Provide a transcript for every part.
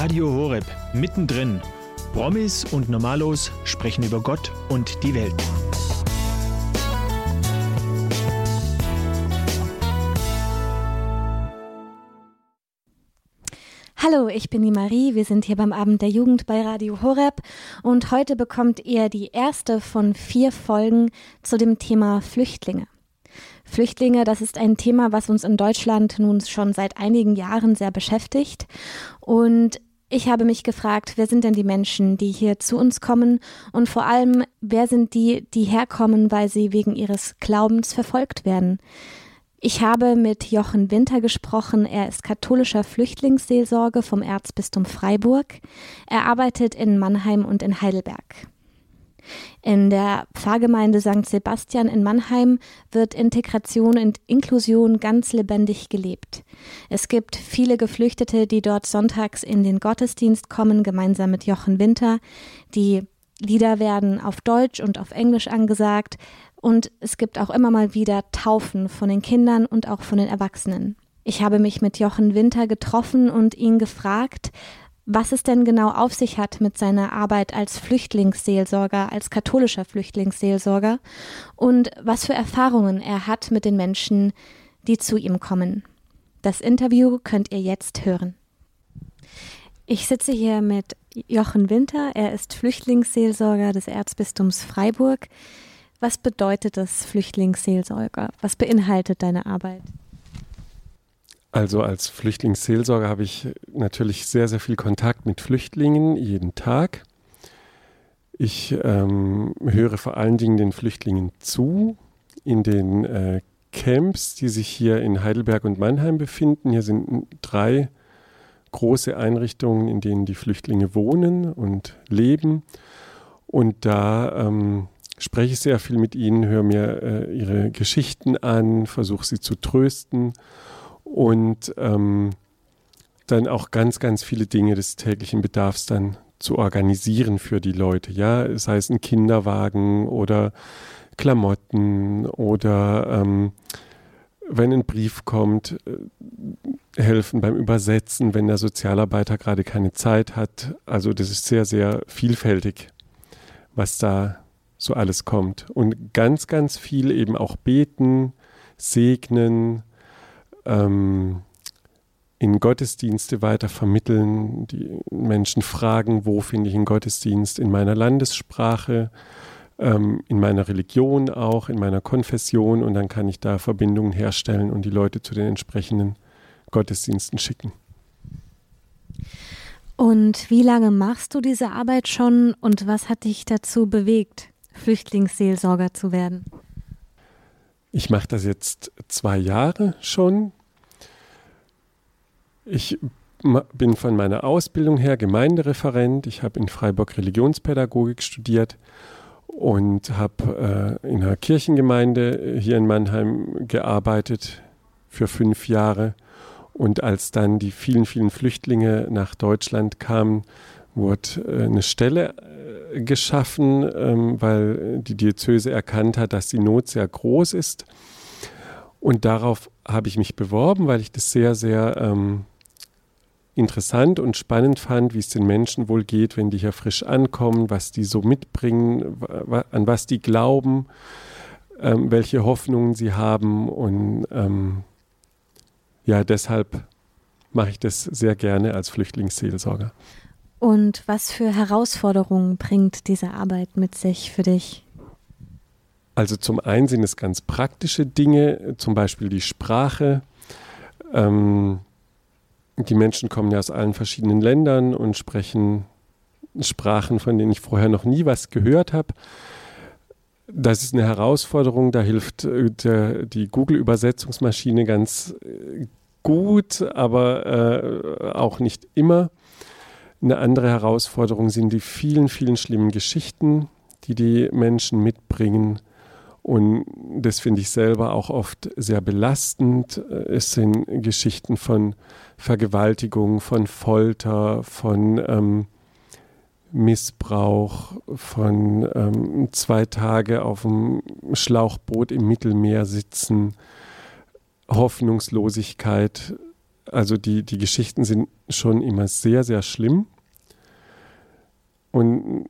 Radio Horeb, mittendrin. Promis und Normalos sprechen über Gott und die Welt. Hallo, ich bin die Marie. Wir sind hier beim Abend der Jugend bei Radio Horeb und heute bekommt ihr die erste von vier Folgen zu dem Thema Flüchtlinge. Flüchtlinge, das ist ein Thema, was uns in Deutschland nun schon seit einigen Jahren sehr beschäftigt. Und ich habe mich gefragt, wer sind denn die Menschen, die hier zu uns kommen und vor allem, wer sind die, die herkommen, weil sie wegen ihres Glaubens verfolgt werden? Ich habe mit Jochen Winter gesprochen. Er ist katholischer Flüchtlingsseelsorge vom Erzbistum Freiburg. Er arbeitet in Mannheim und in Heidelberg. In der Pfarrgemeinde St. Sebastian in Mannheim wird Integration und Inklusion ganz lebendig gelebt. Es gibt viele Geflüchtete, die dort sonntags in den Gottesdienst kommen, gemeinsam mit Jochen Winter. Die Lieder werden auf Deutsch und auf Englisch angesagt und es gibt auch immer mal wieder Taufen von den Kindern und auch von den Erwachsenen. Ich habe mich mit Jochen Winter getroffen und ihn gefragt, was es denn genau auf sich hat mit seiner Arbeit als Flüchtlingsseelsorger, als katholischer Flüchtlingsseelsorger und was für Erfahrungen er hat mit den Menschen, die zu ihm kommen. Das Interview könnt ihr jetzt hören. Ich sitze hier mit Jochen Winter. Er ist Flüchtlingsseelsorger des Erzbistums Freiburg. Was bedeutet das Flüchtlingsseelsorger? Was beinhaltet deine Arbeit? Also als Flüchtlingsseelsorger habe ich natürlich sehr, sehr viel Kontakt mit Flüchtlingen jeden Tag. Ich ähm, höre vor allen Dingen den Flüchtlingen zu in den äh, Camps, die sich hier in Heidelberg und Mannheim befinden. Hier sind drei große Einrichtungen, in denen die Flüchtlinge wohnen und leben. Und da ähm, spreche ich sehr viel mit ihnen, höre mir äh, ihre Geschichten an, versuche sie zu trösten und ähm, dann auch ganz, ganz viele Dinge des täglichen Bedarfs dann zu organisieren für die Leute. Ja, sei es ein Kinderwagen oder Klamotten oder ähm, wenn ein Brief kommt, äh, helfen beim Übersetzen, wenn der Sozialarbeiter gerade keine Zeit hat. Also das ist sehr, sehr vielfältig, was da so alles kommt. Und ganz, ganz viel eben auch beten, segnen, ähm, in Gottesdienste weiter vermitteln, die Menschen fragen, wo finde ich einen Gottesdienst in meiner Landessprache, ähm, in meiner Religion auch, in meiner Konfession und dann kann ich da Verbindungen herstellen und die Leute zu den entsprechenden Gottesdiensten schicken. Und wie lange machst du diese Arbeit schon und was hat dich dazu bewegt, Flüchtlingsseelsorger zu werden? Ich mache das jetzt zwei Jahre schon ich bin von meiner Ausbildung her Gemeindereferent. Ich habe in Freiburg Religionspädagogik studiert und habe äh, in einer Kirchengemeinde hier in Mannheim gearbeitet für fünf Jahre. Und als dann die vielen, vielen Flüchtlinge nach Deutschland kamen, wurde äh, eine Stelle äh, geschaffen, ähm, weil die Diözese erkannt hat, dass die Not sehr groß ist. Und darauf habe ich mich beworben, weil ich das sehr, sehr ähm, interessant und spannend fand, wie es den Menschen wohl geht, wenn die hier frisch ankommen, was die so mitbringen, an was die glauben, ähm, welche Hoffnungen sie haben. Und ähm, ja, deshalb mache ich das sehr gerne als Flüchtlingsseelsorger. Und was für Herausforderungen bringt diese Arbeit mit sich für dich? Also zum einen sind es ganz praktische Dinge, zum Beispiel die Sprache. Ähm, die Menschen kommen ja aus allen verschiedenen Ländern und sprechen Sprachen, von denen ich vorher noch nie was gehört habe. Das ist eine Herausforderung, da hilft äh, der, die Google-Übersetzungsmaschine ganz äh, gut, aber äh, auch nicht immer. Eine andere Herausforderung sind die vielen, vielen schlimmen Geschichten, die die Menschen mitbringen. Und das finde ich selber auch oft sehr belastend. Es sind Geschichten von Vergewaltigung, von Folter, von ähm, Missbrauch, von ähm, zwei Tage auf dem Schlauchboot im Mittelmeer sitzen, Hoffnungslosigkeit, also die, die Geschichten sind schon immer sehr, sehr schlimm. Und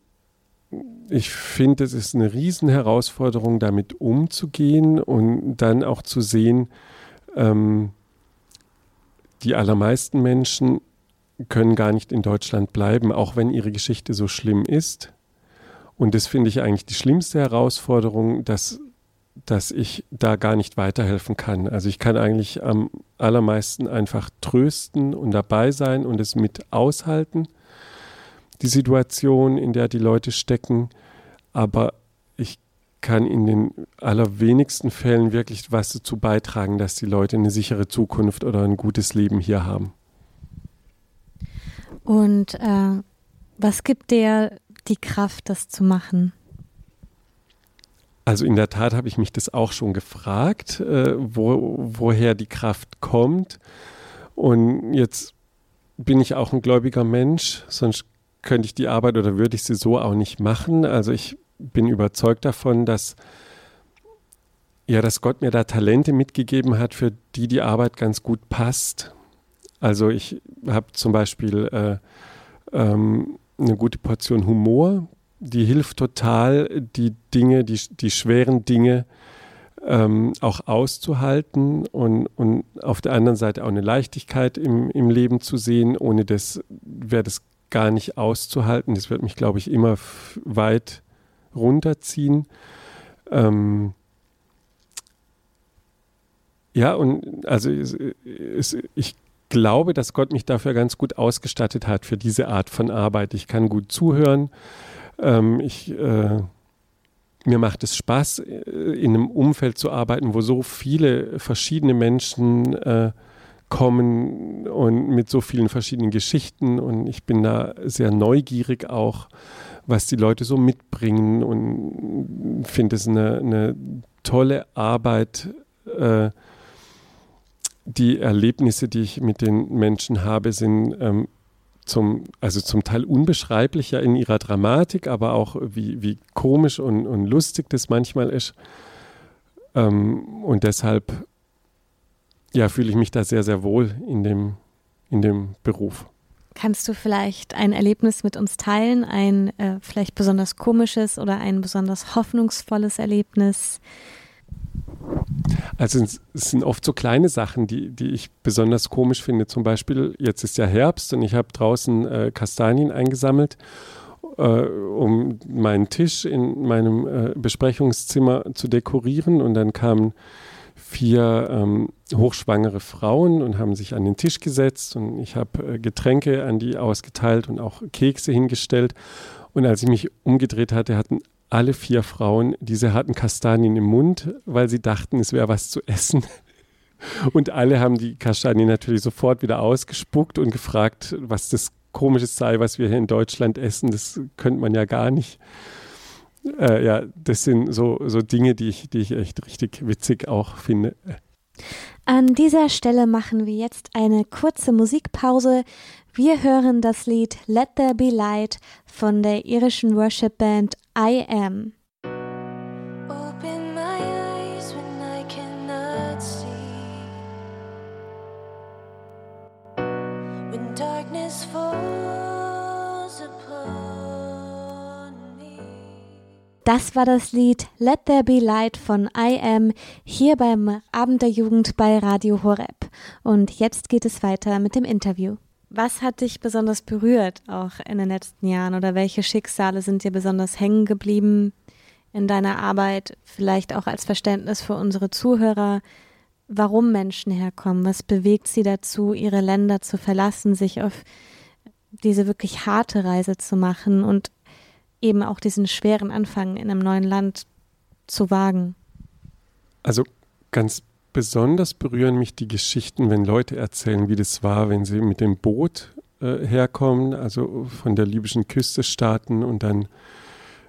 ich finde, es ist eine Riesenherausforderung, damit umzugehen und dann auch zu sehen, ähm, die allermeisten Menschen können gar nicht in Deutschland bleiben, auch wenn ihre Geschichte so schlimm ist. Und das finde ich eigentlich die schlimmste Herausforderung, dass, dass ich da gar nicht weiterhelfen kann. Also ich kann eigentlich am allermeisten einfach trösten und dabei sein und es mit aushalten, die Situation, in der die Leute stecken. Aber ich kann in den allerwenigsten Fällen wirklich was dazu beitragen, dass die Leute eine sichere Zukunft oder ein gutes Leben hier haben. Und äh, was gibt dir die Kraft, das zu machen? Also in der Tat habe ich mich das auch schon gefragt, äh, wo, woher die Kraft kommt. Und jetzt bin ich auch ein gläubiger Mensch, sonst könnte ich die Arbeit oder würde ich sie so auch nicht machen. Also ich bin überzeugt davon, dass ja, dass Gott mir da Talente mitgegeben hat, für die die Arbeit ganz gut passt. Also ich habe zum Beispiel äh, ähm, eine gute Portion Humor, die hilft total, die Dinge, die, die schweren Dinge ähm, auch auszuhalten und, und auf der anderen Seite auch eine Leichtigkeit im, im Leben zu sehen. Ohne das wäre das gar nicht auszuhalten. Das wird mich, glaube ich, immer weit runterziehen. Ähm, ja, und also es, es, ich glaube, dass Gott mich dafür ganz gut ausgestattet hat für diese Art von Arbeit. Ich kann gut zuhören. Ähm, ich, äh, mir macht es Spaß, äh, in einem Umfeld zu arbeiten, wo so viele verschiedene Menschen äh, kommen und mit so vielen verschiedenen Geschichten. Und ich bin da sehr neugierig auch, was die Leute so mitbringen und finde es eine, eine tolle Arbeit. Äh, die Erlebnisse, die ich mit den Menschen habe, sind ähm, zum, also zum Teil unbeschreiblicher in ihrer Dramatik, aber auch wie, wie komisch und, und lustig das manchmal ist. Ähm, und deshalb ja, fühle ich mich da sehr, sehr wohl in dem, in dem Beruf. Kannst du vielleicht ein Erlebnis mit uns teilen, ein äh, vielleicht besonders komisches oder ein besonders hoffnungsvolles Erlebnis? Also es sind oft so kleine Sachen, die, die ich besonders komisch finde. Zum Beispiel, jetzt ist ja Herbst und ich habe draußen äh, Kastanien eingesammelt, äh, um meinen Tisch in meinem äh, Besprechungszimmer zu dekorieren. Und dann kamen vier ähm, hochschwangere Frauen und haben sich an den Tisch gesetzt und ich habe äh, Getränke an die ausgeteilt und auch Kekse hingestellt. Und als ich mich umgedreht hatte, hatten alle vier Frauen diese harten Kastanien im Mund, weil sie dachten, es wäre was zu essen. Und alle haben die Kastanien natürlich sofort wieder ausgespuckt und gefragt, was das Komisches sei, was wir hier in Deutschland essen. Das könnte man ja gar nicht. Äh, ja, das sind so, so Dinge, die ich, die ich echt richtig witzig auch finde. An dieser Stelle machen wir jetzt eine kurze Musikpause. Wir hören das Lied Let There Be Light von der irischen Worship Band I Am. Das war das Lied Let There Be Light von I Am hier beim Abend der Jugend bei Radio Horeb. Und jetzt geht es weiter mit dem Interview. Was hat dich besonders berührt auch in den letzten Jahren oder welche Schicksale sind dir besonders hängen geblieben in deiner Arbeit? Vielleicht auch als Verständnis für unsere Zuhörer, warum Menschen herkommen, was bewegt sie dazu, ihre Länder zu verlassen, sich auf diese wirklich harte Reise zu machen und eben auch diesen schweren Anfang in einem neuen Land zu wagen? Also ganz besonders berühren mich die Geschichten, wenn Leute erzählen, wie das war, wenn sie mit dem Boot äh, herkommen, also von der libyschen Küste starten und dann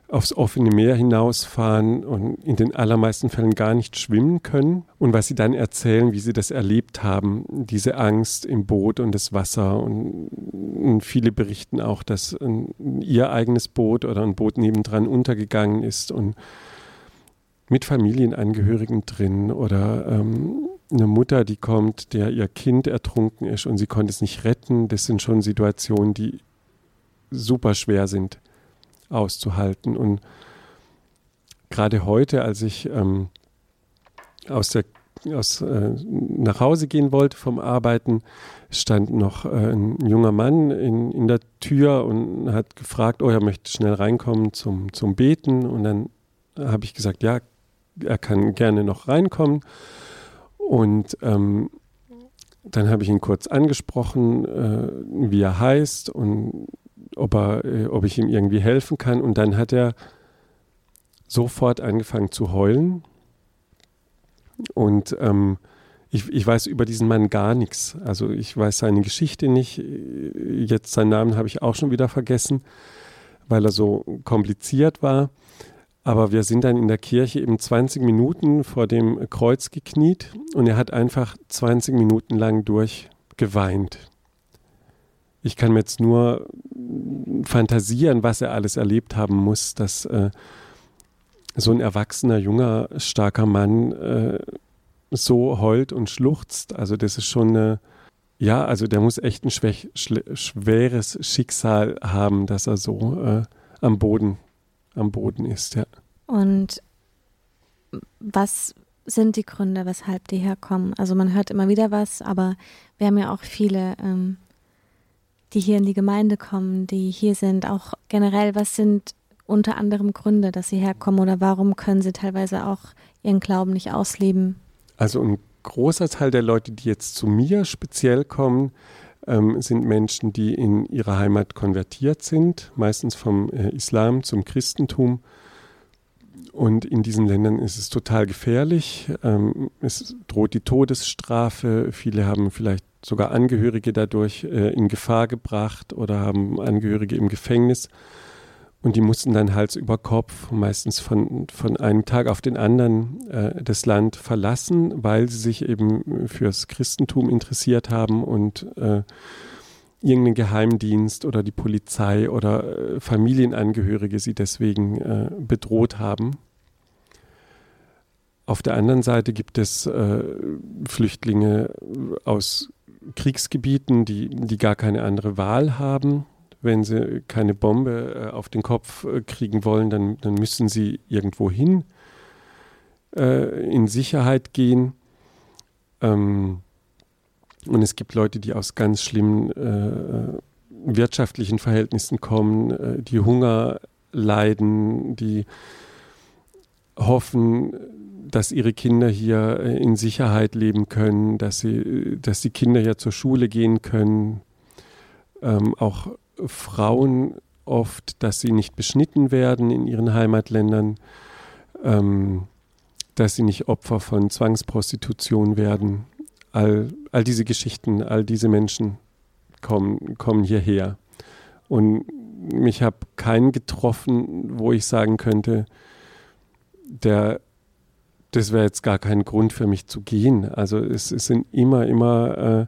aufs offene Meer hinausfahren und in den allermeisten Fällen gar nicht schwimmen können. Und was sie dann erzählen, wie sie das erlebt haben, diese Angst im Boot und das Wasser. Und, und viele berichten auch, dass ein, ihr eigenes Boot oder ein Boot nebendran untergegangen ist. Und mit Familienangehörigen drin oder ähm, eine Mutter, die kommt, der ihr Kind ertrunken ist und sie konnte es nicht retten. Das sind schon Situationen, die super schwer sind auszuhalten. Und gerade heute, als ich ähm, aus der aus, äh, nach Hause gehen wollte vom Arbeiten, stand noch äh, ein junger Mann in, in der Tür und hat gefragt, oh, er möchte schnell reinkommen zum, zum Beten. Und dann habe ich gesagt, ja, er kann gerne noch reinkommen. Und ähm, dann habe ich ihn kurz angesprochen, äh, wie er heißt und ob, er, äh, ob ich ihm irgendwie helfen kann. Und dann hat er sofort angefangen zu heulen. Und ähm, ich, ich, weiß über diesen Mann gar nichts. Also ich weiß seine Geschichte nicht. Jetzt seinen Namen habe ich auch schon wieder vergessen, weil er so kompliziert war. Aber wir sind dann in der Kirche eben 20 Minuten vor dem Kreuz gekniet und er hat einfach 20 Minuten lang durchgeweint. Ich kann mir jetzt nur fantasieren, was er alles erlebt haben muss, dass äh, so ein erwachsener, junger, starker Mann äh, so heult und schluchzt. Also das ist schon eine, ja, also der muss echt ein schweres Schicksal haben, dass er so äh, am Boden, am Boden ist, ja. Und was sind die Gründe, weshalb die herkommen? Also man hört immer wieder was, aber wir haben ja auch viele, ähm, die hier in die Gemeinde kommen, die hier sind. Auch generell, was sind unter anderem Gründe, dass sie herkommen oder warum können sie teilweise auch ihren Glauben nicht ausleben? Also ein großer Teil der Leute, die jetzt zu mir speziell kommen, ähm, sind Menschen, die in ihrer Heimat konvertiert sind, meistens vom äh, Islam zum Christentum. Und in diesen Ländern ist es total gefährlich. Ähm, es droht die Todesstrafe. Viele haben vielleicht sogar Angehörige dadurch äh, in Gefahr gebracht oder haben Angehörige im Gefängnis. Und die mussten dann Hals über Kopf, meistens von, von einem Tag auf den anderen, äh, das Land verlassen, weil sie sich eben fürs Christentum interessiert haben und äh, irgendein Geheimdienst oder die Polizei oder äh, Familienangehörige sie deswegen äh, bedroht haben. Auf der anderen Seite gibt es äh, Flüchtlinge aus Kriegsgebieten, die, die gar keine andere Wahl haben wenn sie keine Bombe äh, auf den Kopf äh, kriegen wollen, dann, dann müssen sie irgendwo hin äh, in Sicherheit gehen. Ähm, und es gibt Leute, die aus ganz schlimmen äh, wirtschaftlichen Verhältnissen kommen, äh, die Hunger leiden, die hoffen, dass ihre Kinder hier äh, in Sicherheit leben können, dass, sie, dass die Kinder hier zur Schule gehen können. Ähm, auch Frauen oft, dass sie nicht beschnitten werden in ihren Heimatländern, ähm, dass sie nicht Opfer von Zwangsprostitution werden. All, all diese Geschichten, all diese Menschen kommen, kommen hierher. Und mich habe keinen getroffen, wo ich sagen könnte, der, das wäre jetzt gar kein Grund für mich zu gehen. Also es, es sind immer, immer äh,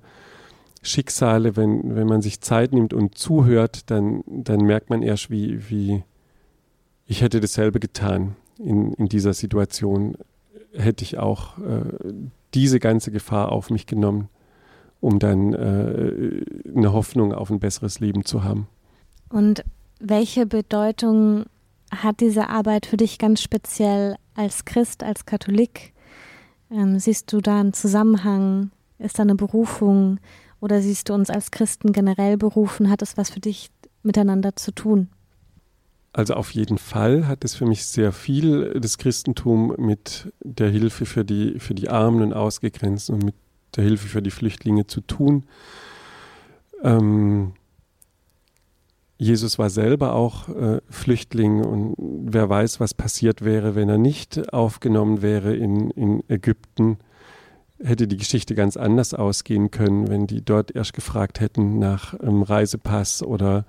Schicksale, wenn, wenn man sich Zeit nimmt und zuhört, dann, dann merkt man erst, wie, wie ich hätte dasselbe getan in, in dieser Situation. Hätte ich auch äh, diese ganze Gefahr auf mich genommen, um dann äh, eine Hoffnung auf ein besseres Leben zu haben. Und welche Bedeutung hat diese Arbeit für dich ganz speziell als Christ, als Katholik? Ähm, siehst du da einen Zusammenhang? Ist da eine Berufung? Oder siehst du uns als Christen generell berufen? Hat es was für dich miteinander zu tun? Also auf jeden Fall hat es für mich sehr viel das Christentum mit der Hilfe für die, für die Armen und Ausgegrenzten und mit der Hilfe für die Flüchtlinge zu tun. Ähm, Jesus war selber auch äh, Flüchtling und wer weiß, was passiert wäre, wenn er nicht aufgenommen wäre in, in Ägypten hätte die Geschichte ganz anders ausgehen können, wenn die dort erst gefragt hätten nach ähm, Reisepass oder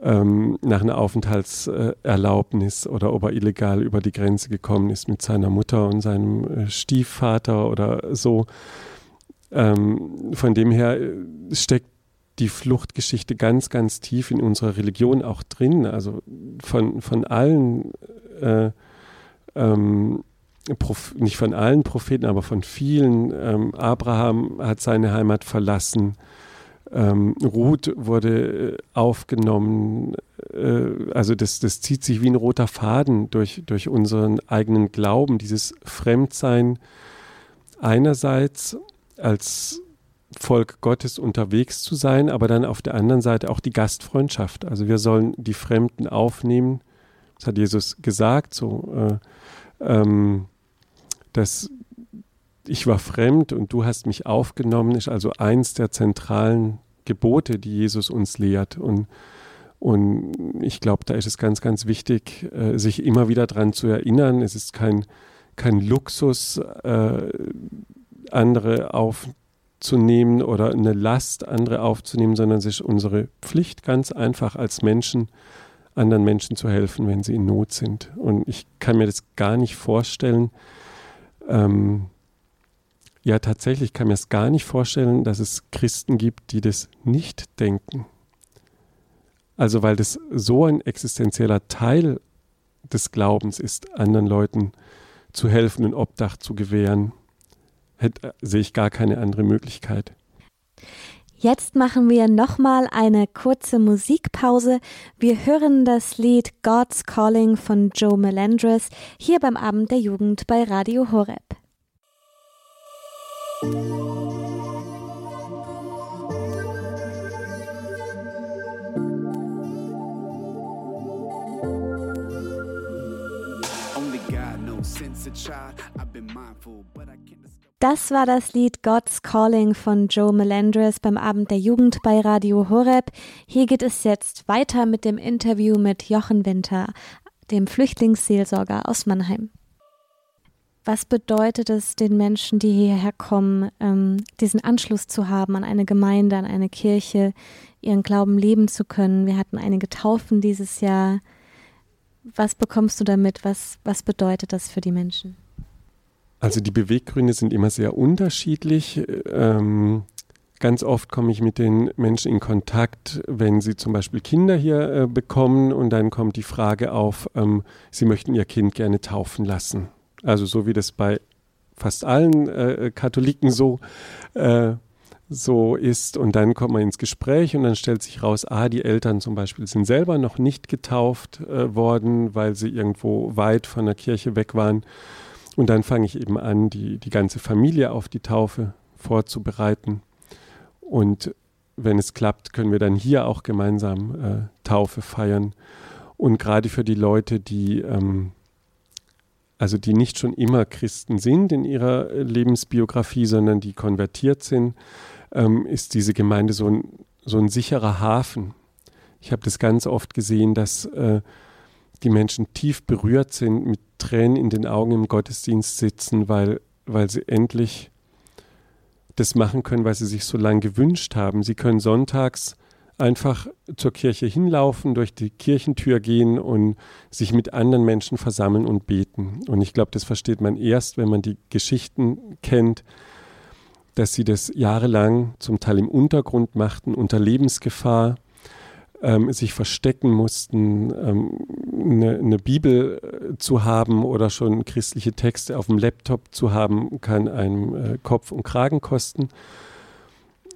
ähm, nach einer Aufenthaltserlaubnis oder ob er illegal über die Grenze gekommen ist mit seiner Mutter und seinem äh, Stiefvater oder so. Ähm, von dem her äh, steckt die Fluchtgeschichte ganz, ganz tief in unserer Religion auch drin. Also von, von allen äh, ähm, nicht von allen Propheten, aber von vielen. Ähm, Abraham hat seine Heimat verlassen. Ähm, Ruth wurde äh, aufgenommen. Äh, also das, das zieht sich wie ein roter Faden durch, durch unseren eigenen Glauben, dieses Fremdsein einerseits als Volk Gottes unterwegs zu sein, aber dann auf der anderen Seite auch die Gastfreundschaft. Also wir sollen die Fremden aufnehmen. Das hat Jesus gesagt, so äh, ähm, dass ich war fremd und du hast mich aufgenommen, ist also eins der zentralen Gebote, die Jesus uns lehrt. Und, und ich glaube, da ist es ganz, ganz wichtig, äh, sich immer wieder daran zu erinnern. Es ist kein, kein Luxus, äh, andere aufzunehmen oder eine Last, andere aufzunehmen, sondern es ist unsere Pflicht, ganz einfach als Menschen, anderen Menschen zu helfen, wenn sie in Not sind. Und ich kann mir das gar nicht vorstellen, ähm, ja, tatsächlich kann mir es gar nicht vorstellen, dass es Christen gibt, die das nicht denken. Also weil das so ein existenzieller Teil des Glaubens ist, anderen Leuten zu helfen und Obdach zu gewähren, hätte, sehe ich gar keine andere Möglichkeit. Jetzt machen wir nochmal eine kurze Musikpause. Wir hören das Lied God's Calling von Joe Melendres hier beim Abend der Jugend bei Radio Horeb. Das war das Lied God's Calling von Joe Melendres beim Abend der Jugend bei Radio Horeb. Hier geht es jetzt weiter mit dem Interview mit Jochen Winter, dem Flüchtlingsseelsorger aus Mannheim. Was bedeutet es den Menschen, die hierher kommen, ähm, diesen Anschluss zu haben an eine Gemeinde, an eine Kirche, ihren Glauben leben zu können? Wir hatten einige Taufen dieses Jahr. Was bekommst du damit? Was, was bedeutet das für die Menschen? Also die Beweggründe sind immer sehr unterschiedlich. Ähm, ganz oft komme ich mit den Menschen in Kontakt, wenn sie zum Beispiel Kinder hier äh, bekommen und dann kommt die Frage auf, ähm, sie möchten ihr Kind gerne taufen lassen. Also so wie das bei fast allen äh, Katholiken so, äh, so ist. Und dann kommt man ins Gespräch und dann stellt sich raus, ah, die Eltern zum Beispiel sind selber noch nicht getauft äh, worden, weil sie irgendwo weit von der Kirche weg waren. Und dann fange ich eben an, die, die ganze Familie auf die Taufe vorzubereiten. Und wenn es klappt, können wir dann hier auch gemeinsam äh, Taufe feiern. Und gerade für die Leute, die, ähm, also die nicht schon immer Christen sind in ihrer Lebensbiografie, sondern die konvertiert sind, ähm, ist diese Gemeinde so ein, so ein sicherer Hafen. Ich habe das ganz oft gesehen, dass äh, die Menschen tief berührt sind, mit Tränen in den Augen im Gottesdienst sitzen, weil, weil sie endlich das machen können, was sie sich so lange gewünscht haben. Sie können sonntags einfach zur Kirche hinlaufen, durch die Kirchentür gehen und sich mit anderen Menschen versammeln und beten. Und ich glaube, das versteht man erst, wenn man die Geschichten kennt, dass sie das jahrelang zum Teil im Untergrund machten, unter Lebensgefahr ähm, sich verstecken mussten, ähm, eine, eine, Bibel äh, zu haben oder schon christliche Texte auf dem Laptop zu haben, kann einem äh, Kopf und Kragen kosten.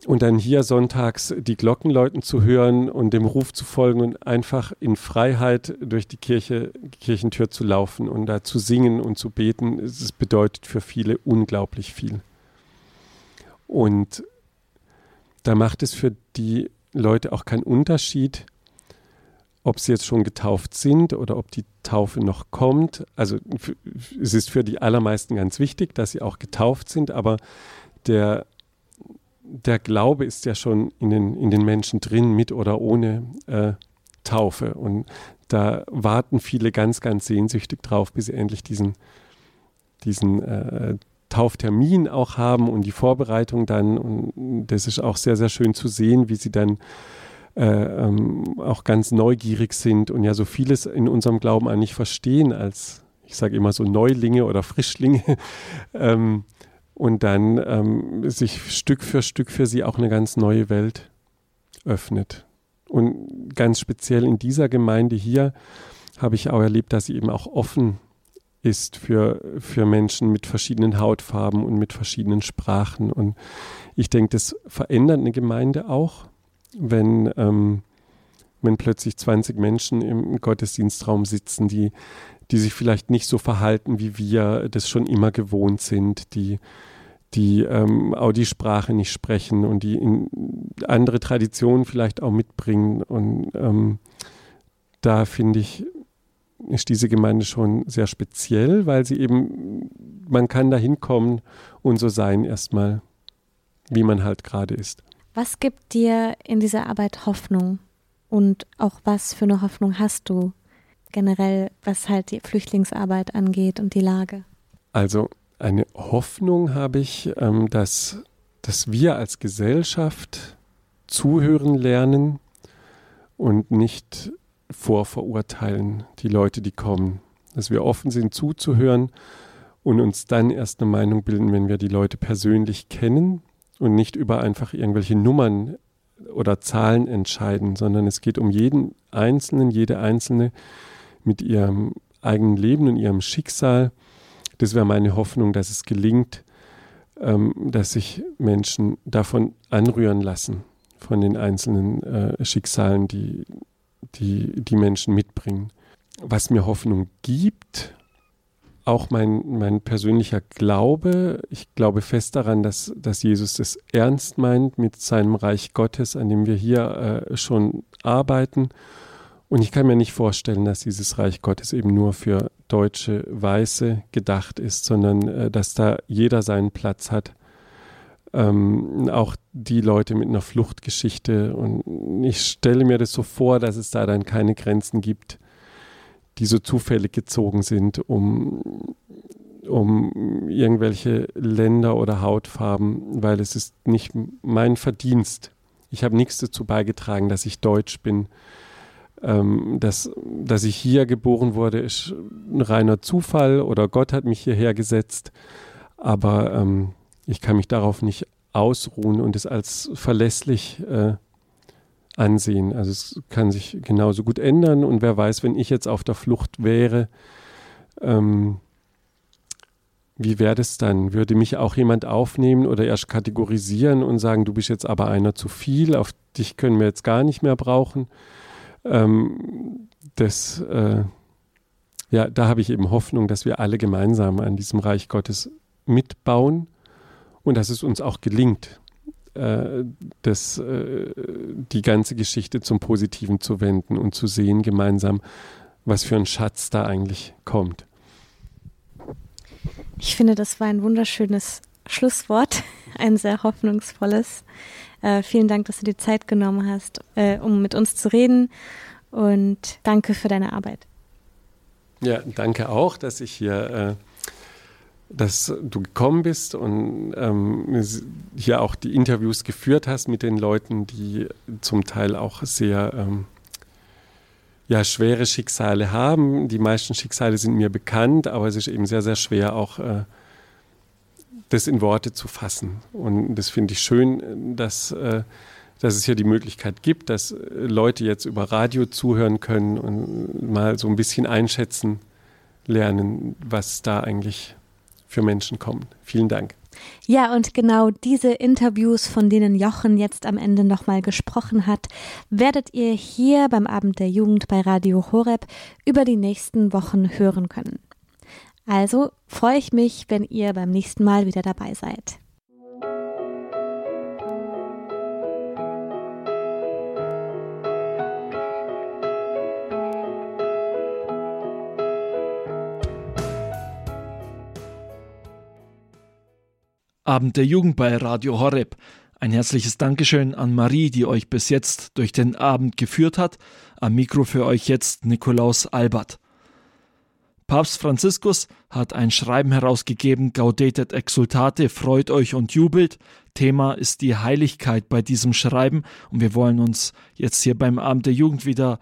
Und dann hier sonntags die Glocken läuten zu hören und dem Ruf zu folgen und einfach in Freiheit durch die Kirche, Kirchentür zu laufen und da zu singen und zu beten, es bedeutet für viele unglaublich viel. Und da macht es für die Leute auch keinen Unterschied, ob sie jetzt schon getauft sind oder ob die Taufe noch kommt. Also es ist für die allermeisten ganz wichtig, dass sie auch getauft sind, aber der, der Glaube ist ja schon in den, in den Menschen drin, mit oder ohne äh, Taufe. Und da warten viele ganz, ganz sehnsüchtig drauf, bis sie endlich diesen, diesen äh, Tauftermin auch haben und die Vorbereitung dann. Und das ist auch sehr, sehr schön zu sehen, wie sie dann äh, ähm, auch ganz neugierig sind und ja so vieles in unserem Glauben eigentlich verstehen als, ich sage immer so Neulinge oder Frischlinge. ähm, und dann ähm, sich Stück für Stück für sie auch eine ganz neue Welt öffnet. Und ganz speziell in dieser Gemeinde hier habe ich auch erlebt, dass sie eben auch offen ist für, für Menschen mit verschiedenen Hautfarben und mit verschiedenen Sprachen. Und ich denke, das verändert eine Gemeinde auch, wenn, ähm, wenn plötzlich 20 Menschen im Gottesdienstraum sitzen, die, die sich vielleicht nicht so verhalten, wie wir das schon immer gewohnt sind, die, die ähm, auch die Sprache nicht sprechen und die andere Traditionen vielleicht auch mitbringen. Und ähm, da finde ich, ist diese Gemeinde schon sehr speziell, weil sie eben, man kann da hinkommen und so sein erstmal, wie man halt gerade ist. Was gibt dir in dieser Arbeit Hoffnung? Und auch was für eine Hoffnung hast du generell, was halt die Flüchtlingsarbeit angeht und die Lage? Also eine Hoffnung habe ich, ähm, dass, dass wir als Gesellschaft zuhören lernen und nicht vorverurteilen, die Leute, die kommen. Dass wir offen sind zuzuhören und uns dann erst eine Meinung bilden, wenn wir die Leute persönlich kennen und nicht über einfach irgendwelche Nummern oder Zahlen entscheiden, sondern es geht um jeden Einzelnen, jede Einzelne mit ihrem eigenen Leben und ihrem Schicksal. Das wäre meine Hoffnung, dass es gelingt, ähm, dass sich Menschen davon anrühren lassen, von den einzelnen äh, Schicksalen, die, die die Menschen mitbringen. Was mir Hoffnung gibt, auch mein, mein persönlicher Glaube, ich glaube fest daran, dass, dass Jesus das ernst meint mit seinem Reich Gottes, an dem wir hier äh, schon arbeiten. Und ich kann mir nicht vorstellen, dass dieses Reich Gottes eben nur für deutsche Weiße gedacht ist, sondern äh, dass da jeder seinen Platz hat ähm, auch die Leute mit einer Fluchtgeschichte. Und ich stelle mir das so vor, dass es da dann keine Grenzen gibt, die so zufällig gezogen sind, um, um irgendwelche Länder oder Hautfarben, weil es ist nicht mein Verdienst. Ich habe nichts dazu beigetragen, dass ich deutsch bin. Ähm, dass, dass ich hier geboren wurde, ist ein reiner Zufall oder Gott hat mich hierher gesetzt. Aber ähm, ich kann mich darauf nicht ausruhen und es als verlässlich äh, ansehen. Also es kann sich genauso gut ändern und wer weiß, wenn ich jetzt auf der Flucht wäre, ähm, wie wäre das dann? Würde mich auch jemand aufnehmen oder erst kategorisieren und sagen, du bist jetzt aber einer zu viel, auf dich können wir jetzt gar nicht mehr brauchen? Ähm, das, äh, ja, da habe ich eben Hoffnung, dass wir alle gemeinsam an diesem Reich Gottes mitbauen und dass es uns auch gelingt, äh, das, äh, die ganze Geschichte zum Positiven zu wenden und zu sehen gemeinsam, was für ein Schatz da eigentlich kommt. Ich finde, das war ein wunderschönes Schlusswort, ein sehr hoffnungsvolles. Äh, vielen Dank, dass du dir Zeit genommen hast, äh, um mit uns zu reden und danke für deine Arbeit. Ja, danke auch, dass ich hier äh, dass du gekommen bist und ähm, hier auch die Interviews geführt hast mit den Leuten, die zum Teil auch sehr ähm, ja, schwere Schicksale haben. Die meisten Schicksale sind mir bekannt, aber es ist eben sehr, sehr schwer auch äh, das in Worte zu fassen. Und das finde ich schön, dass, äh, dass es hier die Möglichkeit gibt, dass Leute jetzt über Radio zuhören können und mal so ein bisschen einschätzen lernen, was da eigentlich für Menschen kommen. Vielen Dank. Ja, und genau diese Interviews, von denen Jochen jetzt am Ende nochmal gesprochen hat, werdet ihr hier beim Abend der Jugend bei Radio Horeb über die nächsten Wochen hören können. Also freue ich mich, wenn ihr beim nächsten Mal wieder dabei seid. Abend der Jugend bei Radio Horeb. Ein herzliches Dankeschön an Marie, die euch bis jetzt durch den Abend geführt hat. Am Mikro für euch jetzt Nikolaus Albert. Papst Franziskus hat ein Schreiben herausgegeben, Gaudetet Exultate, freut euch und jubelt. Thema ist die Heiligkeit bei diesem Schreiben und wir wollen uns jetzt hier beim Abend der Jugend wieder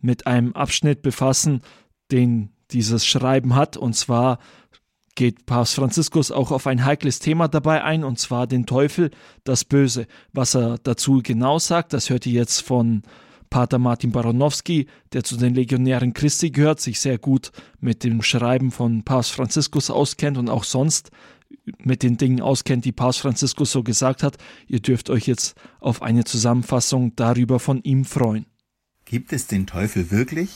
mit einem Abschnitt befassen, den dieses Schreiben hat, und zwar geht Papst Franziskus auch auf ein heikles Thema dabei ein, und zwar den Teufel, das Böse. Was er dazu genau sagt, das hört ihr jetzt von Pater Martin Baronowski, der zu den Legionären Christi gehört, sich sehr gut mit dem Schreiben von Papst Franziskus auskennt und auch sonst mit den Dingen auskennt, die Papst Franziskus so gesagt hat. Ihr dürft euch jetzt auf eine Zusammenfassung darüber von ihm freuen. Gibt es den Teufel wirklich?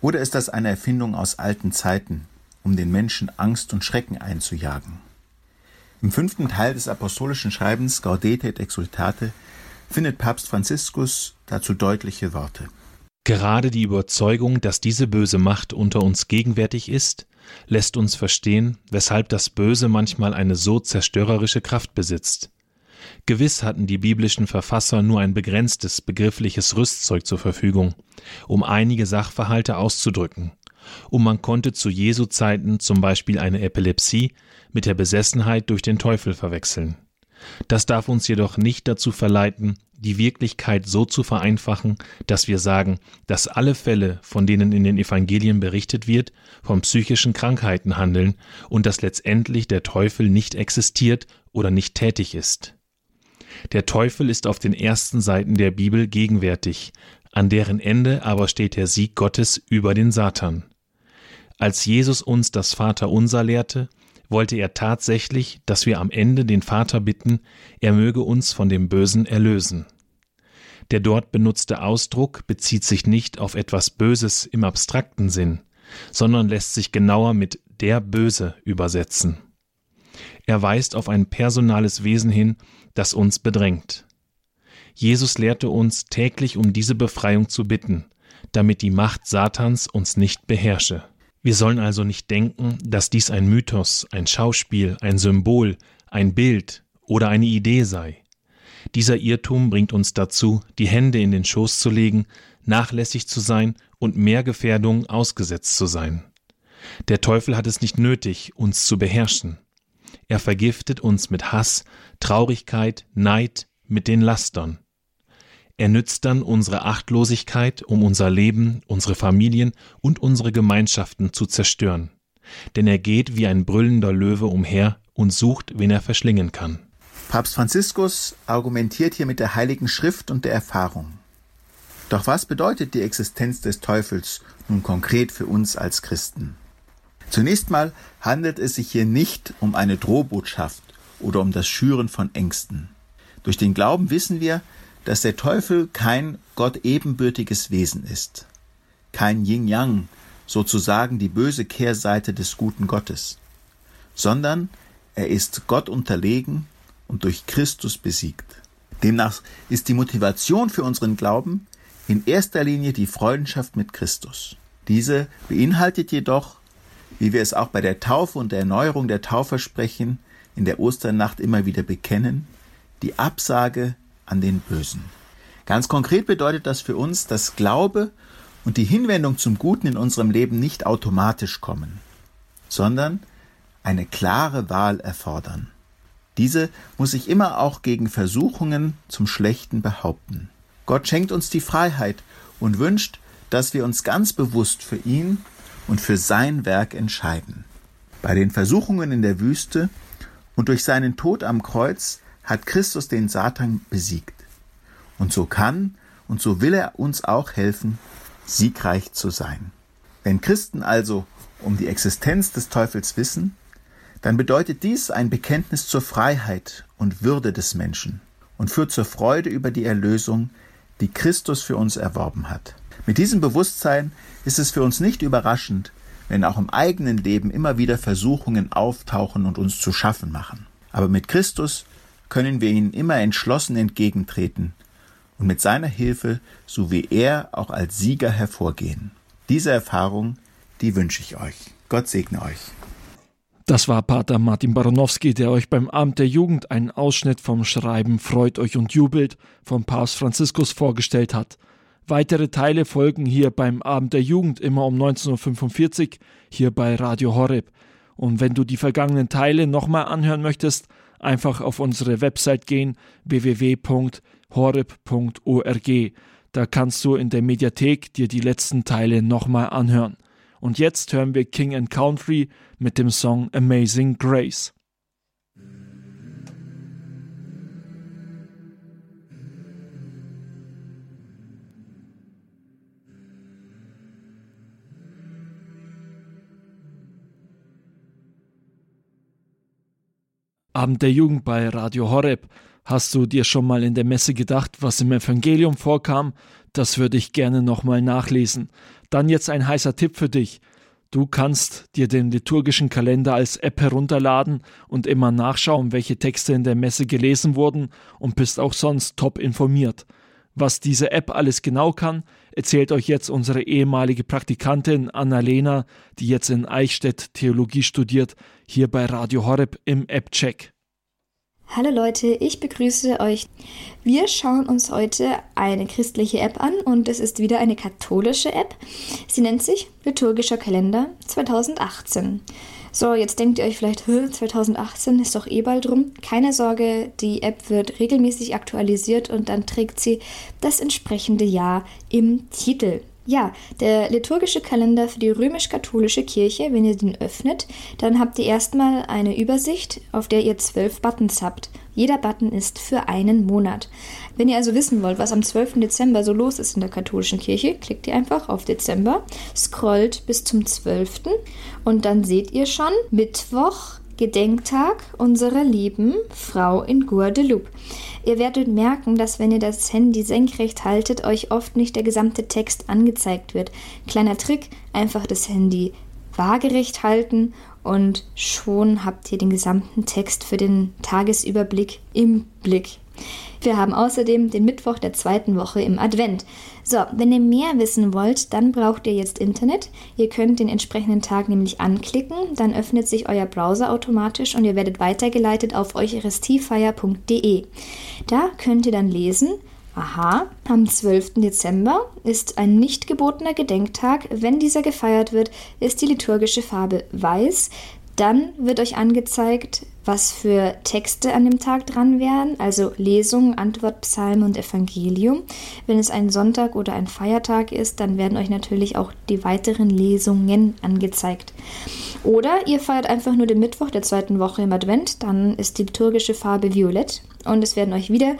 Oder ist das eine Erfindung aus alten Zeiten, um den Menschen Angst und Schrecken einzujagen? Im fünften Teil des apostolischen Schreibens Gaudete et Exultate findet Papst Franziskus dazu deutliche Worte. Gerade die Überzeugung, dass diese böse Macht unter uns gegenwärtig ist, lässt uns verstehen, weshalb das Böse manchmal eine so zerstörerische Kraft besitzt. Gewiss hatten die biblischen Verfasser nur ein begrenztes begriffliches Rüstzeug zur Verfügung, um einige Sachverhalte auszudrücken, und man konnte zu Jesu Zeiten zum Beispiel eine Epilepsie mit der Besessenheit durch den Teufel verwechseln. Das darf uns jedoch nicht dazu verleiten, die Wirklichkeit so zu vereinfachen, dass wir sagen, dass alle Fälle, von denen in den Evangelien berichtet wird, von psychischen Krankheiten handeln und dass letztendlich der Teufel nicht existiert oder nicht tätig ist. Der Teufel ist auf den ersten Seiten der Bibel gegenwärtig, an deren Ende aber steht der Sieg Gottes über den Satan. Als Jesus uns das Vaterunser lehrte, wollte er tatsächlich, dass wir am Ende den Vater bitten, er möge uns von dem Bösen erlösen. Der dort benutzte Ausdruck bezieht sich nicht auf etwas Böses im abstrakten Sinn, sondern lässt sich genauer mit der Böse übersetzen. Er weist auf ein personales Wesen hin, das uns bedrängt. Jesus lehrte uns täglich um diese Befreiung zu bitten, damit die Macht Satans uns nicht beherrsche. Wir sollen also nicht denken, dass dies ein Mythos, ein Schauspiel, ein Symbol, ein Bild oder eine Idee sei. Dieser Irrtum bringt uns dazu, die Hände in den Schoß zu legen, nachlässig zu sein und mehr Gefährdungen ausgesetzt zu sein. Der Teufel hat es nicht nötig, uns zu beherrschen. Er vergiftet uns mit Hass, Traurigkeit, Neid, mit den Lastern. Er nützt dann unsere Achtlosigkeit, um unser Leben, unsere Familien und unsere Gemeinschaften zu zerstören. Denn er geht wie ein brüllender Löwe umher und sucht, wen er verschlingen kann. Papst Franziskus argumentiert hier mit der Heiligen Schrift und der Erfahrung. Doch was bedeutet die Existenz des Teufels nun konkret für uns als Christen? Zunächst mal handelt es sich hier nicht um eine Drohbotschaft oder um das Schüren von Ängsten. Durch den Glauben wissen wir, dass der Teufel kein Gott ebenbürtiges Wesen ist, kein Yin-Yang, sozusagen die böse Kehrseite des guten Gottes, sondern er ist Gott unterlegen und durch Christus besiegt. Demnach ist die Motivation für unseren Glauben in erster Linie die Freundschaft mit Christus. Diese beinhaltet jedoch, wie wir es auch bei der Taufe und der Erneuerung der Taufversprechen in der Osternacht immer wieder bekennen, die Absage an den Bösen. Ganz konkret bedeutet das für uns, dass Glaube und die Hinwendung zum Guten in unserem Leben nicht automatisch kommen, sondern eine klare Wahl erfordern. Diese muss sich immer auch gegen Versuchungen zum Schlechten behaupten. Gott schenkt uns die Freiheit und wünscht, dass wir uns ganz bewusst für ihn und für sein Werk entscheiden. Bei den Versuchungen in der Wüste und durch seinen Tod am Kreuz hat Christus den Satan besiegt. Und so kann und so will er uns auch helfen, siegreich zu sein. Wenn Christen also um die Existenz des Teufels wissen, dann bedeutet dies ein Bekenntnis zur Freiheit und Würde des Menschen und führt zur Freude über die Erlösung, die Christus für uns erworben hat. Mit diesem Bewusstsein ist es für uns nicht überraschend, wenn auch im eigenen Leben immer wieder Versuchungen auftauchen und uns zu schaffen machen. Aber mit Christus können wir ihnen immer entschlossen entgegentreten und mit seiner Hilfe, so wie er, auch als Sieger hervorgehen. Diese Erfahrung, die wünsche ich euch. Gott segne euch. Das war Pater Martin Baronowski, der euch beim Abend der Jugend einen Ausschnitt vom Schreiben Freut euch und jubelt vom Papst Franziskus vorgestellt hat. Weitere Teile folgen hier beim Abend der Jugend immer um 19.45 Uhr hier bei Radio Horeb. Und wenn du die vergangenen Teile nochmal anhören möchtest, einfach auf unsere Website gehen www.horeb.org. Da kannst du in der Mediathek dir die letzten Teile nochmal anhören. Und jetzt hören wir King and Country mit dem Song Amazing Grace. Abend der Jugend bei Radio Horeb. Hast du dir schon mal in der Messe gedacht, was im Evangelium vorkam? Das würde ich gerne nochmal nachlesen. Dann jetzt ein heißer Tipp für dich. Du kannst dir den liturgischen Kalender als App herunterladen und immer nachschauen, welche Texte in der Messe gelesen wurden und bist auch sonst top informiert. Was diese App alles genau kann, erzählt euch jetzt unsere ehemalige Praktikantin Annalena, die jetzt in Eichstätt Theologie studiert, hier bei Radio Horeb im App-Check. Hallo Leute, ich begrüße euch. Wir schauen uns heute eine christliche App an und es ist wieder eine katholische App. Sie nennt sich Liturgischer Kalender 2018. So, jetzt denkt ihr euch vielleicht, 2018 ist doch eh bald rum. Keine Sorge, die App wird regelmäßig aktualisiert und dann trägt sie das entsprechende Jahr im Titel. Ja, der liturgische Kalender für die römisch-katholische Kirche, wenn ihr den öffnet, dann habt ihr erstmal eine Übersicht, auf der ihr zwölf Buttons habt. Jeder Button ist für einen Monat. Wenn ihr also wissen wollt, was am 12. Dezember so los ist in der katholischen Kirche, klickt ihr einfach auf Dezember, scrollt bis zum 12. und dann seht ihr schon Mittwoch, Gedenktag unserer lieben Frau in Guadeloupe. Ihr werdet merken, dass wenn ihr das Handy senkrecht haltet, euch oft nicht der gesamte Text angezeigt wird. Kleiner Trick, einfach das Handy waagerecht halten und schon habt ihr den gesamten Text für den Tagesüberblick im Blick. Wir haben außerdem den Mittwoch der zweiten Woche im Advent. So, wenn ihr mehr wissen wollt, dann braucht ihr jetzt Internet. Ihr könnt den entsprechenden Tag nämlich anklicken, dann öffnet sich euer Browser automatisch und ihr werdet weitergeleitet auf eucharistie.de. Da könnt ihr dann lesen, Aha, am 12. Dezember ist ein nicht gebotener Gedenktag. Wenn dieser gefeiert wird, ist die liturgische Farbe weiß. Dann wird euch angezeigt, was für Texte an dem Tag dran wären, also Lesung, Antwort, Psalm und Evangelium. Wenn es ein Sonntag oder ein Feiertag ist, dann werden euch natürlich auch die weiteren Lesungen angezeigt. Oder ihr feiert einfach nur den Mittwoch der zweiten Woche im Advent, dann ist die liturgische Farbe violett und es werden euch wieder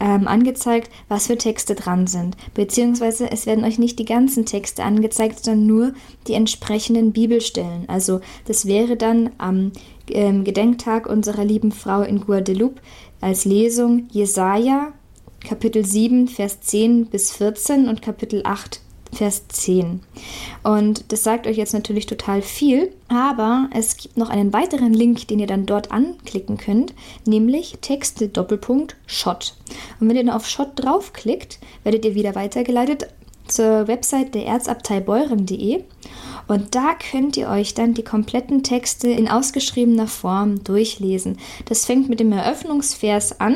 ähm, angezeigt, was für Texte dran sind. Beziehungsweise es werden euch nicht die ganzen Texte angezeigt, sondern nur die entsprechenden Bibelstellen. Also das wäre dann am ähm, Gedenktag unserer lieben Frau in Guadeloupe als Lesung Jesaja Kapitel 7, Vers 10 bis 14 und Kapitel 8, Vers 10. Und das sagt euch jetzt natürlich total viel, aber es gibt noch einen weiteren Link, den ihr dann dort anklicken könnt, nämlich Texte Doppelpunkt Shot. Und wenn ihr dann auf Shot draufklickt, werdet ihr wieder weitergeleitet zur Website der Erzabtei Beuren.de und da könnt ihr euch dann die kompletten Texte in ausgeschriebener Form durchlesen. Das fängt mit dem Eröffnungsvers an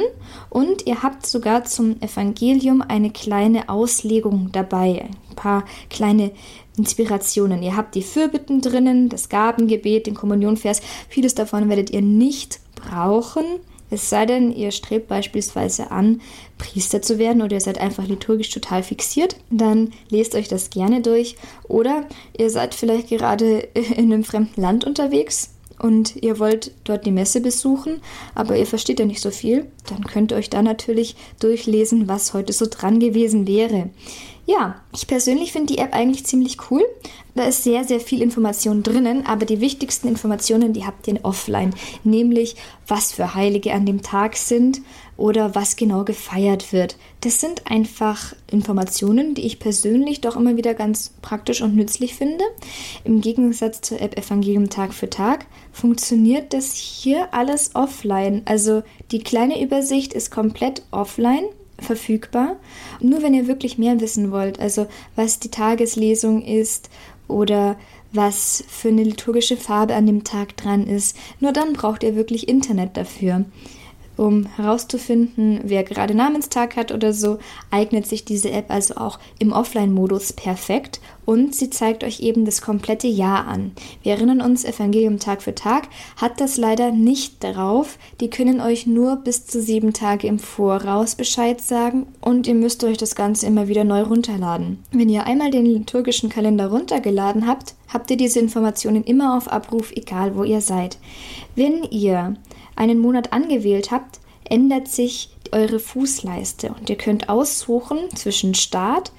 und ihr habt sogar zum Evangelium eine kleine Auslegung dabei. Ein paar kleine Inspirationen. Ihr habt die Fürbitten drinnen, das Gabengebet, den Kommunionvers. Vieles davon werdet ihr nicht brauchen. Es sei denn, ihr strebt beispielsweise an, Priester zu werden oder ihr seid einfach liturgisch total fixiert, dann lest euch das gerne durch. Oder ihr seid vielleicht gerade in einem fremden Land unterwegs und ihr wollt dort die Messe besuchen, aber ihr versteht ja nicht so viel, dann könnt ihr euch da natürlich durchlesen, was heute so dran gewesen wäre. Ja, ich persönlich finde die App eigentlich ziemlich cool. Da ist sehr, sehr viel Information drinnen, aber die wichtigsten Informationen, die habt ihr offline, nämlich was für Heilige an dem Tag sind oder was genau gefeiert wird. Das sind einfach Informationen, die ich persönlich doch immer wieder ganz praktisch und nützlich finde. Im Gegensatz zur App Evangelium Tag für Tag funktioniert das hier alles offline. Also die kleine Übersicht ist komplett offline verfügbar. Nur wenn ihr wirklich mehr wissen wollt, also was die Tageslesung ist oder was für eine liturgische Farbe an dem Tag dran ist, nur dann braucht ihr wirklich Internet dafür. Um herauszufinden, wer gerade Namenstag hat oder so, eignet sich diese App also auch im Offline-Modus perfekt und sie zeigt euch eben das komplette Jahr an. Wir erinnern uns, Evangelium Tag für Tag hat das leider nicht darauf. Die können euch nur bis zu sieben Tage im Voraus Bescheid sagen und ihr müsst euch das Ganze immer wieder neu runterladen. Wenn ihr einmal den liturgischen Kalender runtergeladen habt, habt ihr diese Informationen immer auf Abruf, egal wo ihr seid. Wenn ihr einen Monat angewählt habt, ändert sich eure Fußleiste und ihr könnt aussuchen zwischen Start,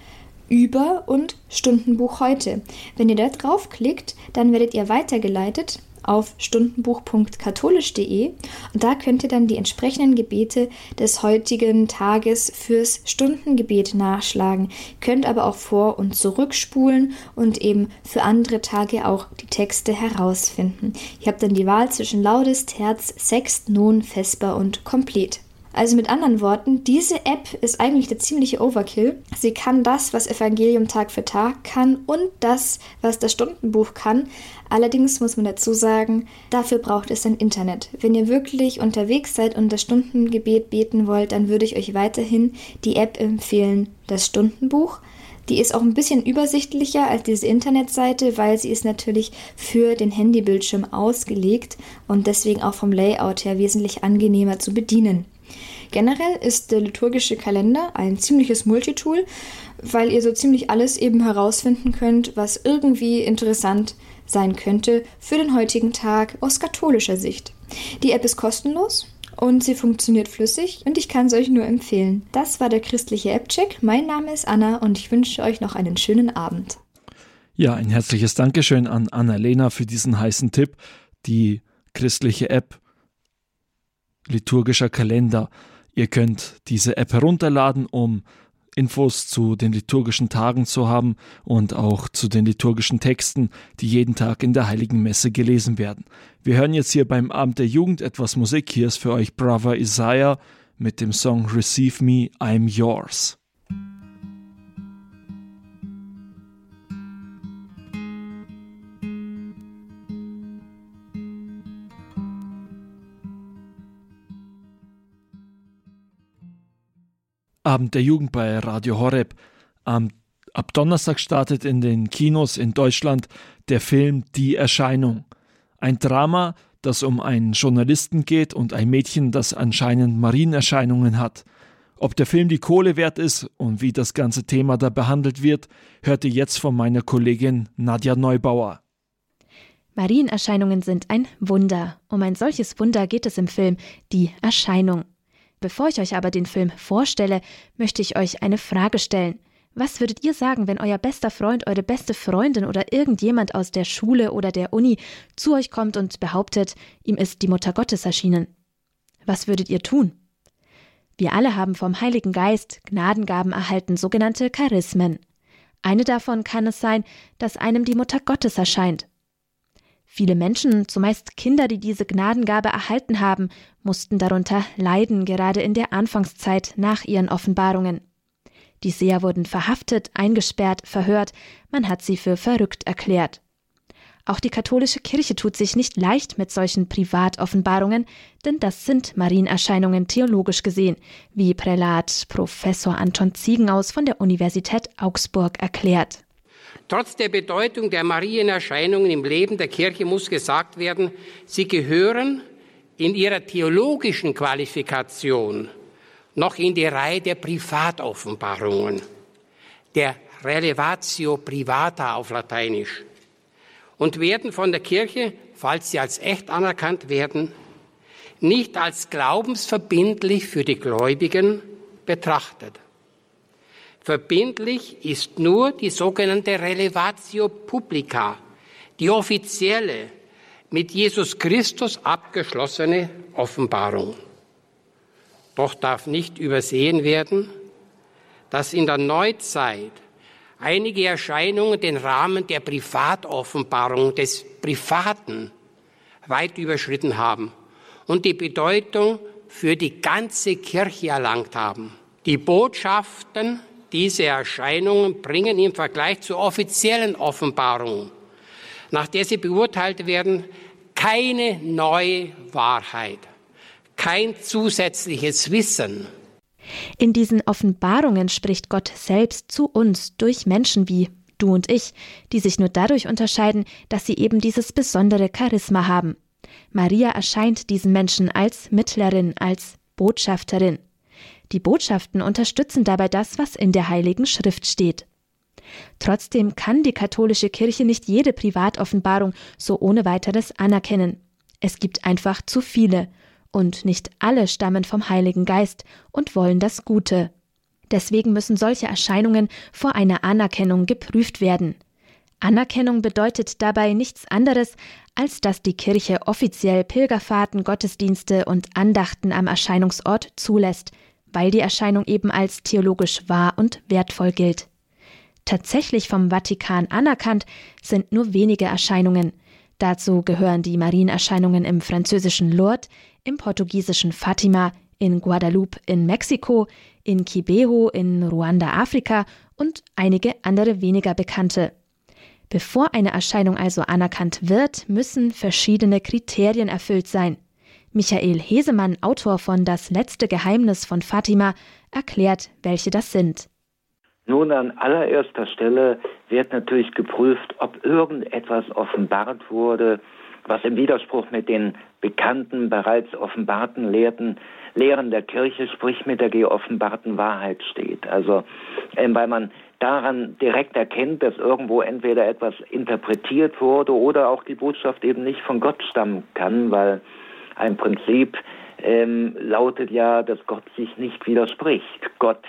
Über- und Stundenbuch heute. Wenn ihr da draufklickt, dann werdet ihr weitergeleitet auf stundenbuch.katholisch.de und da könnt ihr dann die entsprechenden Gebete des heutigen Tages fürs Stundengebet nachschlagen, könnt aber auch vor- und zurückspulen und eben für andere Tage auch die Texte herausfinden. Ihr habt dann die Wahl zwischen Laudes, Terz, Sext, Non, Vesper und Komplet. Also mit anderen Worten, diese App ist eigentlich der ziemliche Overkill. Sie kann das, was Evangelium Tag für Tag kann und das, was das Stundenbuch kann. Allerdings muss man dazu sagen, dafür braucht es ein Internet. Wenn ihr wirklich unterwegs seid und das Stundengebet beten wollt, dann würde ich euch weiterhin die App empfehlen, das Stundenbuch. Die ist auch ein bisschen übersichtlicher als diese Internetseite, weil sie ist natürlich für den Handybildschirm ausgelegt und deswegen auch vom Layout her wesentlich angenehmer zu bedienen. Generell ist der liturgische Kalender ein ziemliches Multitool, weil ihr so ziemlich alles eben herausfinden könnt, was irgendwie interessant sein könnte für den heutigen Tag aus katholischer Sicht. Die App ist kostenlos und sie funktioniert flüssig und ich kann es euch nur empfehlen. Das war der christliche App-Check. Mein Name ist Anna und ich wünsche euch noch einen schönen Abend. Ja, ein herzliches Dankeschön an Annalena für diesen heißen Tipp. Die christliche App liturgischer Kalender. Ihr könnt diese App herunterladen, um Infos zu den liturgischen Tagen zu haben und auch zu den liturgischen Texten, die jeden Tag in der Heiligen Messe gelesen werden. Wir hören jetzt hier beim Abend der Jugend etwas Musik. Hier ist für euch Brother Isaiah mit dem Song Receive Me, I'm Yours. Abend der Jugend bei Radio Horeb. Am, ab Donnerstag startet in den Kinos in Deutschland der Film Die Erscheinung. Ein Drama, das um einen Journalisten geht und ein Mädchen, das anscheinend Marienerscheinungen hat. Ob der Film die Kohle wert ist und wie das ganze Thema da behandelt wird, hört ihr jetzt von meiner Kollegin Nadja Neubauer. Marienerscheinungen sind ein Wunder. Um ein solches Wunder geht es im Film Die Erscheinung. Bevor ich euch aber den Film vorstelle, möchte ich euch eine Frage stellen. Was würdet ihr sagen, wenn euer bester Freund, eure beste Freundin oder irgendjemand aus der Schule oder der Uni zu euch kommt und behauptet, ihm ist die Mutter Gottes erschienen? Was würdet ihr tun? Wir alle haben vom Heiligen Geist Gnadengaben erhalten, sogenannte Charismen. Eine davon kann es sein, dass einem die Mutter Gottes erscheint. Viele Menschen, zumeist Kinder, die diese Gnadengabe erhalten haben, mussten darunter leiden, gerade in der Anfangszeit nach ihren Offenbarungen. Die Seher wurden verhaftet, eingesperrt, verhört, man hat sie für verrückt erklärt. Auch die katholische Kirche tut sich nicht leicht mit solchen Privatoffenbarungen, denn das sind Marienerscheinungen theologisch gesehen, wie Prälat Professor Anton Ziegenaus von der Universität Augsburg erklärt. Trotz der Bedeutung der Marienerscheinungen im Leben der Kirche muss gesagt werden, sie gehören in ihrer theologischen Qualifikation noch in die Reihe der Privatoffenbarungen, der Relevatio privata auf Lateinisch, und werden von der Kirche, falls sie als echt anerkannt werden, nicht als glaubensverbindlich für die Gläubigen betrachtet. Verbindlich ist nur die sogenannte Relevatio Publica, die offizielle, mit Jesus Christus abgeschlossene Offenbarung. Doch darf nicht übersehen werden, dass in der Neuzeit einige Erscheinungen den Rahmen der Privatoffenbarung des Privaten weit überschritten haben und die Bedeutung für die ganze Kirche erlangt haben. Die Botschaften diese Erscheinungen bringen im Vergleich zur offiziellen Offenbarung, nach der sie beurteilt werden, keine neue Wahrheit, kein zusätzliches Wissen. In diesen Offenbarungen spricht Gott selbst zu uns durch Menschen wie du und ich, die sich nur dadurch unterscheiden, dass sie eben dieses besondere Charisma haben. Maria erscheint diesen Menschen als Mittlerin, als Botschafterin. Die Botschaften unterstützen dabei das, was in der Heiligen Schrift steht. Trotzdem kann die katholische Kirche nicht jede Privatoffenbarung so ohne weiteres anerkennen. Es gibt einfach zu viele, und nicht alle stammen vom Heiligen Geist und wollen das Gute. Deswegen müssen solche Erscheinungen vor einer Anerkennung geprüft werden. Anerkennung bedeutet dabei nichts anderes, als dass die Kirche offiziell Pilgerfahrten, Gottesdienste und Andachten am Erscheinungsort zulässt, weil die Erscheinung eben als theologisch wahr und wertvoll gilt. Tatsächlich vom Vatikan anerkannt sind nur wenige Erscheinungen. Dazu gehören die Marienerscheinungen im französischen Lourdes, im portugiesischen Fatima, in Guadeloupe in Mexiko, in Kibeho in Ruanda, Afrika und einige andere weniger bekannte. Bevor eine Erscheinung also anerkannt wird, müssen verschiedene Kriterien erfüllt sein. Michael Hesemann, Autor von Das letzte Geheimnis von Fatima, erklärt, welche das sind. Nun, an allererster Stelle wird natürlich geprüft, ob irgendetwas offenbart wurde, was im Widerspruch mit den bekannten, bereits offenbarten Lehrten, Lehren der Kirche, sprich mit der geoffenbarten Wahrheit steht. Also, äh, weil man daran direkt erkennt, dass irgendwo entweder etwas interpretiert wurde oder auch die Botschaft eben nicht von Gott stammen kann, weil ein Prinzip ähm, lautet ja, dass Gott sich nicht widerspricht. Gott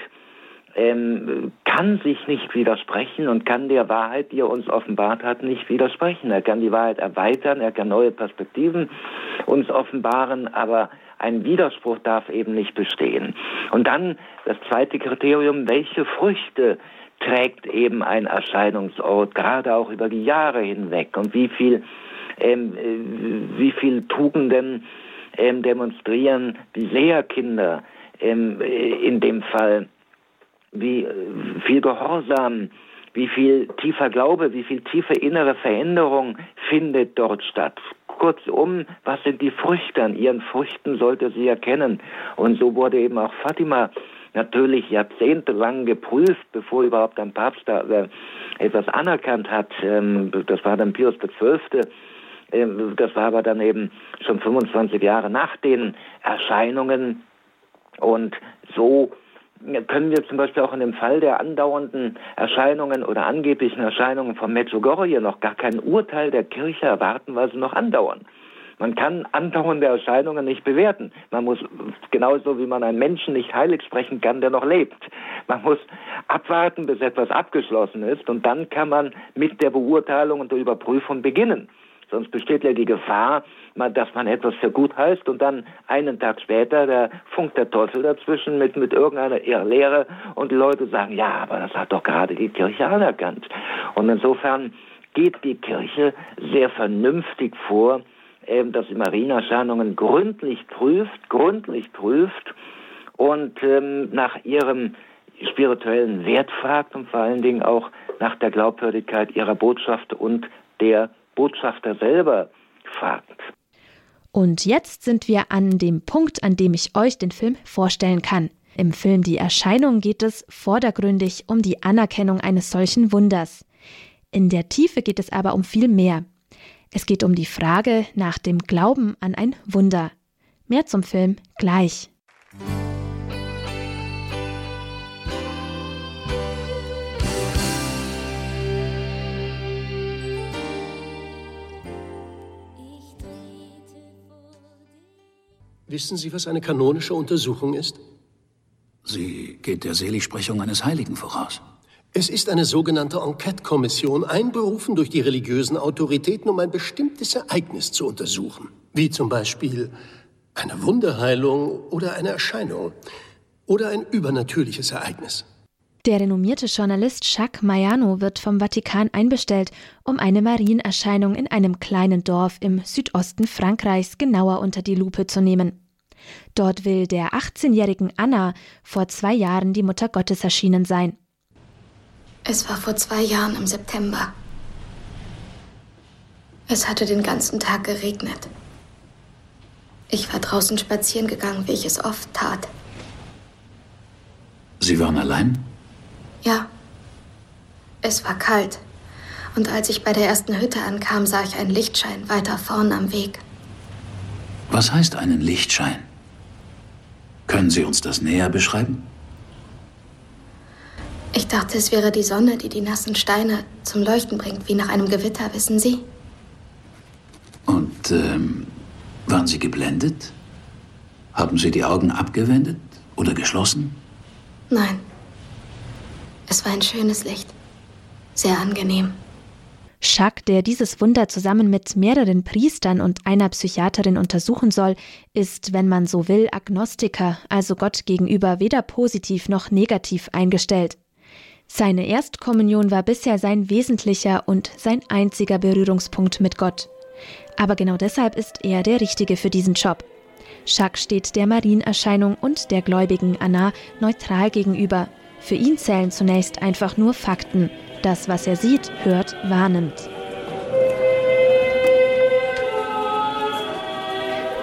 ähm, kann sich nicht widersprechen und kann der Wahrheit, die er uns offenbart hat, nicht widersprechen. Er kann die Wahrheit erweitern, er kann neue Perspektiven uns offenbaren, aber ein Widerspruch darf eben nicht bestehen. Und dann das zweite Kriterium, welche Früchte trägt eben ein Erscheinungsort, gerade auch über die Jahre hinweg und wie viel, wie viel Tugenden ähm, demonstrieren die Lehrkinder ähm, äh, in dem Fall, wie äh, viel Gehorsam, wie viel tiefer Glaube, wie viel tiefe innere Veränderung findet dort statt. Kurzum, was sind die Früchte? An ihren Früchten sollte sie erkennen. Und so wurde eben auch Fatima natürlich jahrzehntelang geprüft, bevor überhaupt ein Papst da äh, etwas anerkannt hat. Ähm, das war dann Pius XII. Ähm, das war aber dann eben schon 25 Jahre nach den Erscheinungen. Und so können wir zum Beispiel auch in dem Fall der andauernden Erscheinungen oder angeblichen Erscheinungen von Medjugorje noch gar kein Urteil der Kirche erwarten, weil sie noch andauern. Man kann andauernde Erscheinungen nicht bewerten. Man muss, genauso wie man einen Menschen nicht heilig sprechen kann, der noch lebt. Man muss abwarten, bis etwas abgeschlossen ist und dann kann man mit der Beurteilung und der Überprüfung beginnen. Sonst besteht ja die Gefahr, dass man etwas für gut heißt und dann einen Tag später der funkt der Teufel dazwischen mit, mit irgendeiner Irrlehre und die Leute sagen, ja, aber das hat doch gerade die Kirche anerkannt. Und insofern geht die Kirche sehr vernünftig vor ähm, dass sie Marienerscheinungen gründlich prüft, gründlich prüft und ähm, nach ihrem spirituellen Wert fragt und vor allen Dingen auch nach der Glaubwürdigkeit ihrer Botschaft und der Botschafter selber fragt. Und jetzt sind wir an dem Punkt, an dem ich euch den Film vorstellen kann. Im Film Die Erscheinung geht es vordergründig um die Anerkennung eines solchen Wunders. In der Tiefe geht es aber um viel mehr. Es geht um die Frage nach dem Glauben an ein Wunder. Mehr zum Film gleich. Wissen Sie, was eine kanonische Untersuchung ist? Sie geht der Seligsprechung eines Heiligen voraus. Es ist eine sogenannte Enquete-Kommission, einberufen durch die religiösen Autoritäten, um ein bestimmtes Ereignis zu untersuchen. Wie zum Beispiel eine Wunderheilung oder eine Erscheinung oder ein übernatürliches Ereignis. Der renommierte Journalist Jacques Maiano wird vom Vatikan einbestellt, um eine Marienerscheinung in einem kleinen Dorf im Südosten Frankreichs genauer unter die Lupe zu nehmen. Dort will der 18-jährigen Anna vor zwei Jahren die Mutter Gottes erschienen sein. Es war vor zwei Jahren im September. Es hatte den ganzen Tag geregnet. Ich war draußen spazieren gegangen, wie ich es oft tat. Sie waren allein? Ja. Es war kalt. Und als ich bei der ersten Hütte ankam, sah ich einen Lichtschein weiter vorn am Weg. Was heißt einen Lichtschein? Können Sie uns das näher beschreiben? Ich dachte, es wäre die Sonne, die die nassen Steine zum Leuchten bringt, wie nach einem Gewitter, wissen Sie? Und ähm, waren Sie geblendet? Haben Sie die Augen abgewendet oder geschlossen? Nein. Es war ein schönes Licht. Sehr angenehm. Schack, der dieses Wunder zusammen mit mehreren Priestern und einer Psychiaterin untersuchen soll, ist, wenn man so will, Agnostiker, also Gott gegenüber weder positiv noch negativ eingestellt. Seine Erstkommunion war bisher sein wesentlicher und sein einziger Berührungspunkt mit Gott. Aber genau deshalb ist er der Richtige für diesen Job. Schack steht der Marienerscheinung und der gläubigen Anna neutral gegenüber. Für ihn zählen zunächst einfach nur Fakten, das, was er sieht, hört, wahrnimmt.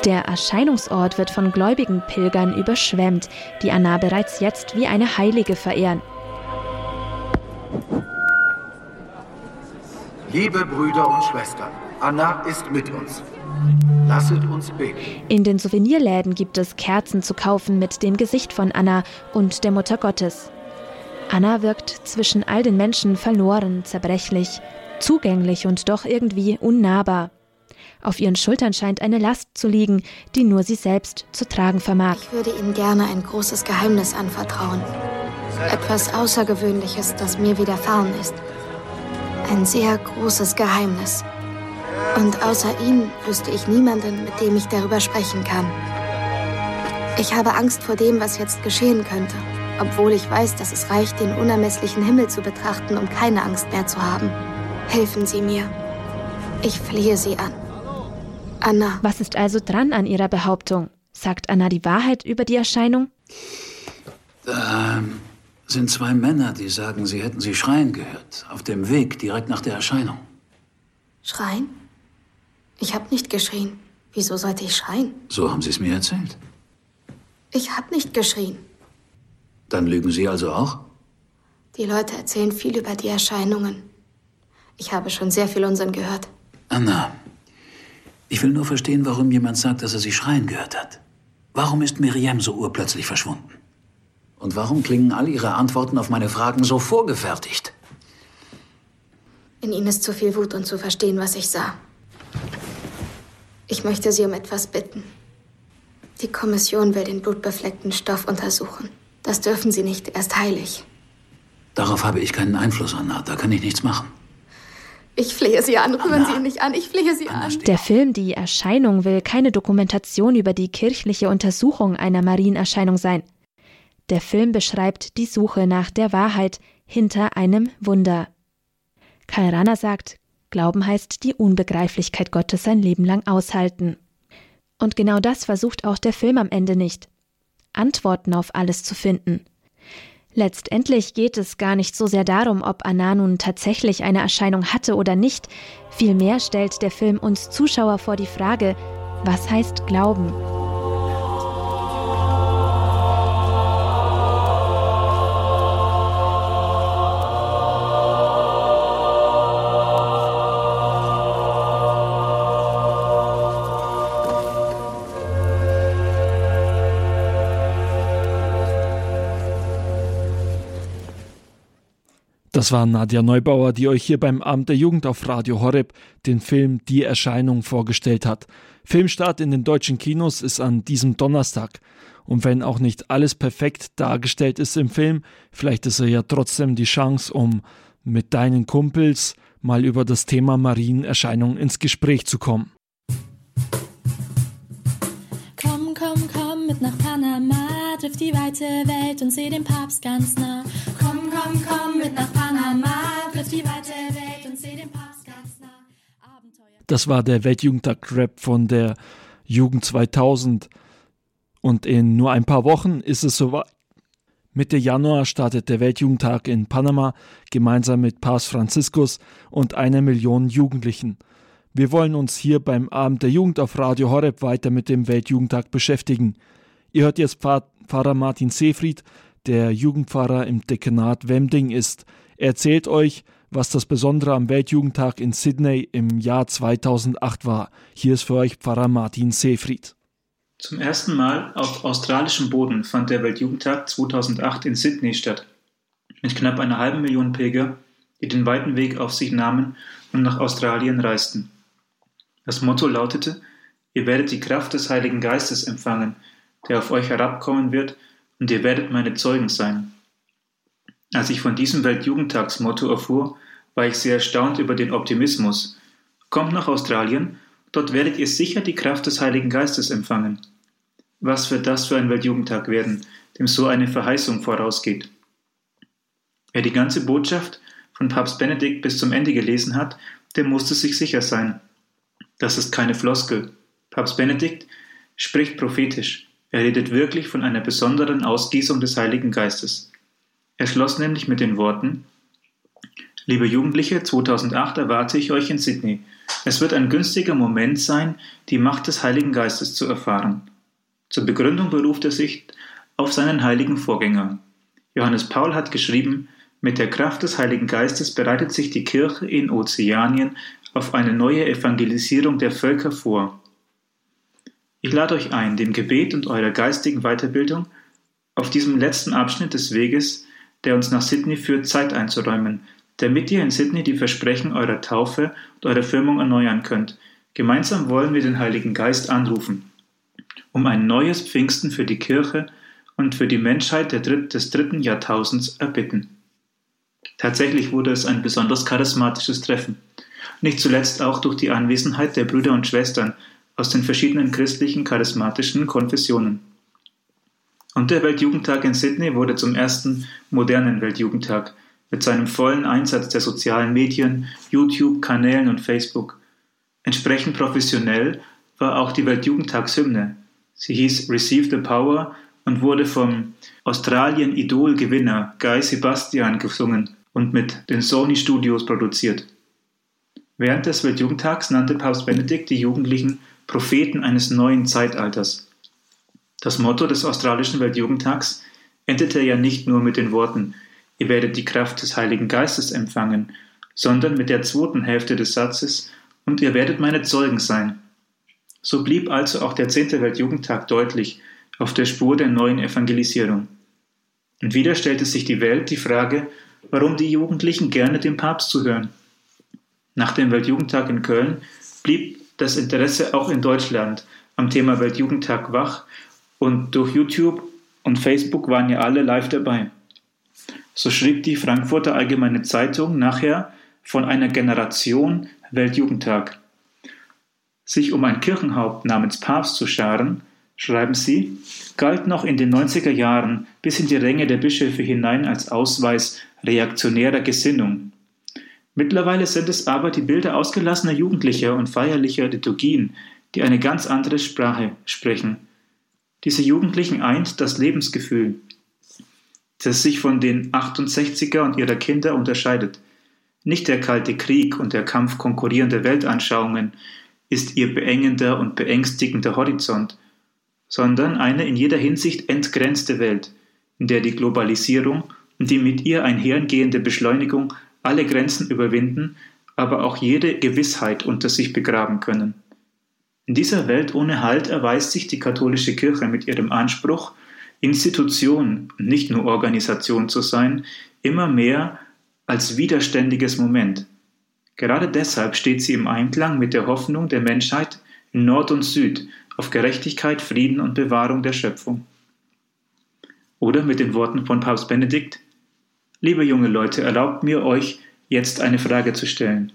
Der Erscheinungsort wird von gläubigen Pilgern überschwemmt, die Anna bereits jetzt wie eine Heilige verehren. Liebe Brüder und Schwestern, Anna ist mit uns. Lasset uns beten. In den Souvenirläden gibt es Kerzen zu kaufen mit dem Gesicht von Anna und der Mutter Gottes. Anna wirkt zwischen all den Menschen verloren, zerbrechlich, zugänglich und doch irgendwie unnahbar. Auf ihren Schultern scheint eine Last zu liegen, die nur sie selbst zu tragen vermag. Ich würde Ihnen gerne ein großes Geheimnis anvertrauen. Etwas Außergewöhnliches, das mir widerfahren ist. Ein sehr großes Geheimnis. Und außer Ihnen wüsste ich niemanden, mit dem ich darüber sprechen kann. Ich habe Angst vor dem, was jetzt geschehen könnte obwohl ich weiß, dass es reicht, den unermesslichen Himmel zu betrachten, um keine Angst mehr zu haben. Helfen Sie mir. Ich flehe Sie an. Anna. Was ist also dran an Ihrer Behauptung? Sagt Anna die Wahrheit über die Erscheinung? Da sind zwei Männer, die sagen, sie hätten sie schreien gehört. Auf dem Weg direkt nach der Erscheinung. Schreien? Ich habe nicht geschrien. Wieso sollte ich schreien? So haben Sie es mir erzählt. Ich habe nicht geschrien. Dann lügen Sie also auch? Die Leute erzählen viel über die Erscheinungen. Ich habe schon sehr viel Unsinn gehört. Anna, ich will nur verstehen, warum jemand sagt, dass er Sie schreien gehört hat. Warum ist Miriam so urplötzlich verschwunden? Und warum klingen all Ihre Antworten auf meine Fragen so vorgefertigt? In Ihnen ist zu viel Wut und zu verstehen, was ich sah. Ich möchte Sie um etwas bitten. Die Kommission will den blutbefleckten Stoff untersuchen. Das dürfen Sie nicht, er ist heilig. Darauf habe ich keinen Einfluss, Anna. Da kann ich nichts machen. Ich flehe Sie an, rühren Sie ihn nicht an, ich flehe Sie Anna, an. Der Film Die Erscheinung will keine Dokumentation über die kirchliche Untersuchung einer Marienerscheinung sein. Der Film beschreibt die Suche nach der Wahrheit hinter einem Wunder. Karl Rahner sagt, Glauben heißt die Unbegreiflichkeit Gottes sein Leben lang aushalten. Und genau das versucht auch der Film am Ende nicht. Antworten auf alles zu finden. Letztendlich geht es gar nicht so sehr darum, ob Anna nun tatsächlich eine Erscheinung hatte oder nicht, vielmehr stellt der Film uns Zuschauer vor die Frage, was heißt Glauben? Das war Nadja Neubauer, die euch hier beim Abend der Jugend auf Radio Horeb den Film Die Erscheinung vorgestellt hat. Filmstart in den deutschen Kinos ist an diesem Donnerstag. Und wenn auch nicht alles perfekt dargestellt ist im Film, vielleicht ist er ja trotzdem die Chance, um mit deinen Kumpels mal über das Thema Marienerscheinung ins Gespräch zu kommen. Weite Welt und seh den Papst ganz nah. Komm, komm, komm mit nach Panama, triff die weite Welt und seh den Papst ganz nah. Abenteuer. Das war der Weltjugendtag-Rap von der Jugend 2000. Und in nur ein paar Wochen ist es soweit. Mitte Januar startet der Weltjugendtag in Panama gemeinsam mit Papst Franziskus und einer Million Jugendlichen. Wir wollen uns hier beim Abend der Jugend auf Radio Horeb weiter mit dem Weltjugendtag beschäftigen. Ihr hört jetzt Pfarrer Martin Seefried, der Jugendpfarrer im Dekanat Wemding ist. Er erzählt euch, was das Besondere am Weltjugendtag in Sydney im Jahr 2008 war. Hier ist für euch Pfarrer Martin Seefried. Zum ersten Mal auf australischem Boden fand der Weltjugendtag 2008 in Sydney statt. Mit knapp einer halben Million Pilger, die den weiten Weg auf sich nahmen und nach Australien reisten. Das Motto lautete, ihr werdet die Kraft des Heiligen Geistes empfangen, der auf euch herabkommen wird und ihr werdet meine Zeugen sein. Als ich von diesem Weltjugendtagsmotto erfuhr, war ich sehr erstaunt über den Optimismus. Kommt nach Australien, dort werdet ihr sicher die Kraft des Heiligen Geistes empfangen. Was wird das für ein Weltjugendtag werden, dem so eine Verheißung vorausgeht? Wer die ganze Botschaft von Papst Benedikt bis zum Ende gelesen hat, der musste sich sicher sein. Das ist keine Floskel. Papst Benedikt spricht prophetisch. Er redet wirklich von einer besonderen Ausgießung des Heiligen Geistes. Er schloss nämlich mit den Worten, Liebe Jugendliche, 2008 erwarte ich euch in Sydney. Es wird ein günstiger Moment sein, die Macht des Heiligen Geistes zu erfahren. Zur Begründung beruft er sich auf seinen heiligen Vorgänger. Johannes Paul hat geschrieben, mit der Kraft des Heiligen Geistes bereitet sich die Kirche in Ozeanien auf eine neue Evangelisierung der Völker vor. Ich lade euch ein, dem Gebet und eurer geistigen Weiterbildung auf diesem letzten Abschnitt des Weges, der uns nach Sydney führt, Zeit einzuräumen, damit ihr in Sydney die Versprechen eurer Taufe und eurer Firmung erneuern könnt. Gemeinsam wollen wir den Heiligen Geist anrufen, um ein neues Pfingsten für die Kirche und für die Menschheit des dritten Jahrtausends erbitten. Tatsächlich wurde es ein besonders charismatisches Treffen, nicht zuletzt auch durch die Anwesenheit der Brüder und Schwestern aus den verschiedenen christlichen charismatischen Konfessionen. Und der Weltjugendtag in Sydney wurde zum ersten modernen Weltjugendtag, mit seinem vollen Einsatz der sozialen Medien, YouTube-Kanälen und Facebook. Entsprechend professionell war auch die Weltjugendtagshymne. Sie hieß Receive the Power und wurde vom Australien-Idol-Gewinner Guy Sebastian gesungen und mit den Sony Studios produziert. Während des Weltjugendtags nannte Papst Benedikt die Jugendlichen Propheten eines neuen Zeitalters. Das Motto des australischen Weltjugendtags endete ja nicht nur mit den Worten ihr werdet die Kraft des Heiligen Geistes empfangen, sondern mit der zweiten Hälfte des Satzes, und ihr werdet meine Zeugen sein. So blieb also auch der zehnte Weltjugendtag deutlich auf der Spur der neuen Evangelisierung. Und wieder stellte sich die Welt die Frage, warum die Jugendlichen gerne dem Papst zuhören. Nach dem Weltjugendtag in Köln blieb das Interesse auch in Deutschland am Thema Weltjugendtag wach und durch YouTube und Facebook waren ja alle live dabei. So schrieb die Frankfurter Allgemeine Zeitung nachher von einer Generation Weltjugendtag. Sich um ein Kirchenhaupt namens Papst zu scharen, schreiben sie, galt noch in den 90er Jahren bis in die Ränge der Bischöfe hinein als Ausweis reaktionärer Gesinnung. Mittlerweile sind es aber die Bilder ausgelassener Jugendlicher und feierlicher Liturgien, die eine ganz andere Sprache sprechen. Diese Jugendlichen eint das Lebensgefühl, das sich von den 68er und ihrer Kinder unterscheidet. Nicht der kalte Krieg und der Kampf konkurrierender Weltanschauungen ist ihr beengender und beängstigender Horizont, sondern eine in jeder Hinsicht entgrenzte Welt, in der die Globalisierung und die mit ihr einhergehende Beschleunigung alle Grenzen überwinden, aber auch jede Gewissheit unter sich begraben können. In dieser Welt ohne Halt erweist sich die katholische Kirche mit ihrem Anspruch, Institution, nicht nur Organisation zu sein, immer mehr als widerständiges Moment. Gerade deshalb steht sie im Einklang mit der Hoffnung der Menschheit in Nord und Süd auf Gerechtigkeit, Frieden und Bewahrung der Schöpfung. Oder mit den Worten von Papst Benedikt, Liebe junge Leute, erlaubt mir euch jetzt eine Frage zu stellen.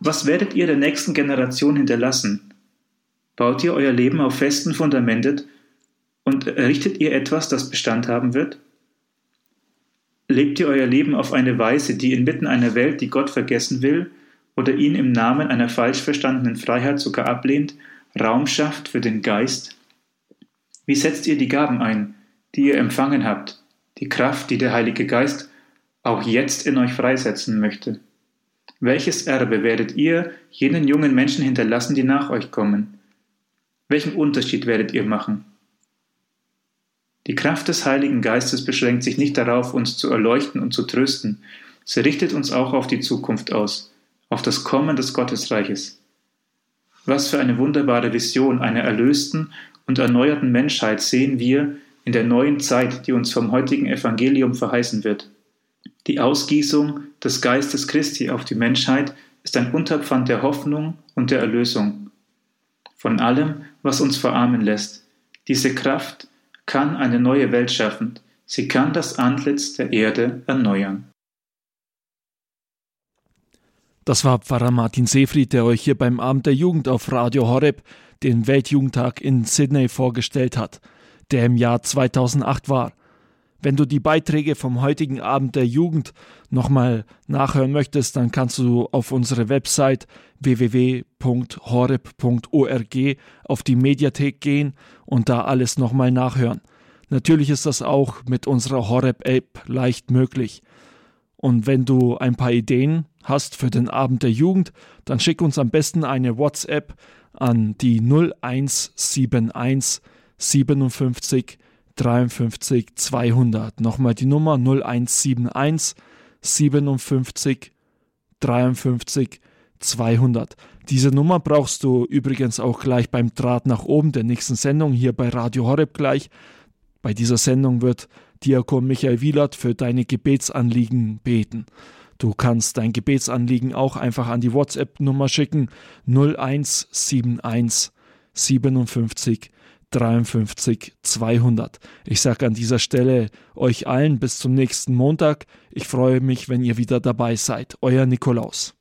Was werdet ihr der nächsten Generation hinterlassen? Baut ihr euer Leben auf festen Fundamenten und errichtet ihr etwas, das Bestand haben wird? Lebt ihr euer Leben auf eine Weise, die inmitten einer Welt, die Gott vergessen will oder ihn im Namen einer falsch verstandenen Freiheit sogar ablehnt, Raum schafft für den Geist? Wie setzt ihr die Gaben ein, die ihr empfangen habt, die Kraft, die der Heilige Geist auch jetzt in euch freisetzen möchte? Welches Erbe werdet ihr jenen jungen Menschen hinterlassen, die nach euch kommen? Welchen Unterschied werdet ihr machen? Die Kraft des Heiligen Geistes beschränkt sich nicht darauf, uns zu erleuchten und zu trösten, sie richtet uns auch auf die Zukunft aus, auf das Kommen des Gottesreiches. Was für eine wunderbare Vision einer erlösten und erneuerten Menschheit sehen wir in der neuen Zeit, die uns vom heutigen Evangelium verheißen wird. Die Ausgießung des Geistes Christi auf die Menschheit ist ein Unterpfand der Hoffnung und der Erlösung. Von allem, was uns verarmen lässt. Diese Kraft kann eine neue Welt schaffen. Sie kann das Antlitz der Erde erneuern. Das war Pfarrer Martin Seefried, der euch hier beim Abend der Jugend auf Radio Horeb den Weltjugendtag in Sydney vorgestellt hat, der im Jahr 2008 war. Wenn du die Beiträge vom heutigen Abend der Jugend nochmal nachhören möchtest, dann kannst du auf unsere Website www.horeb.org auf die Mediathek gehen und da alles nochmal nachhören. Natürlich ist das auch mit unserer Horeb-App leicht möglich. Und wenn du ein paar Ideen hast für den Abend der Jugend, dann schick uns am besten eine WhatsApp an die 0171 57 53 200. Nochmal die Nummer 0171 57 53 200. Diese Nummer brauchst du übrigens auch gleich beim Draht nach oben der nächsten Sendung hier bei Radio Horeb gleich. Bei dieser Sendung wird Diakon Michael Wielert für deine Gebetsanliegen beten. Du kannst dein Gebetsanliegen auch einfach an die WhatsApp-Nummer schicken 0171 57 53 200. Ich sage an dieser Stelle euch allen bis zum nächsten Montag. Ich freue mich, wenn ihr wieder dabei seid. Euer Nikolaus.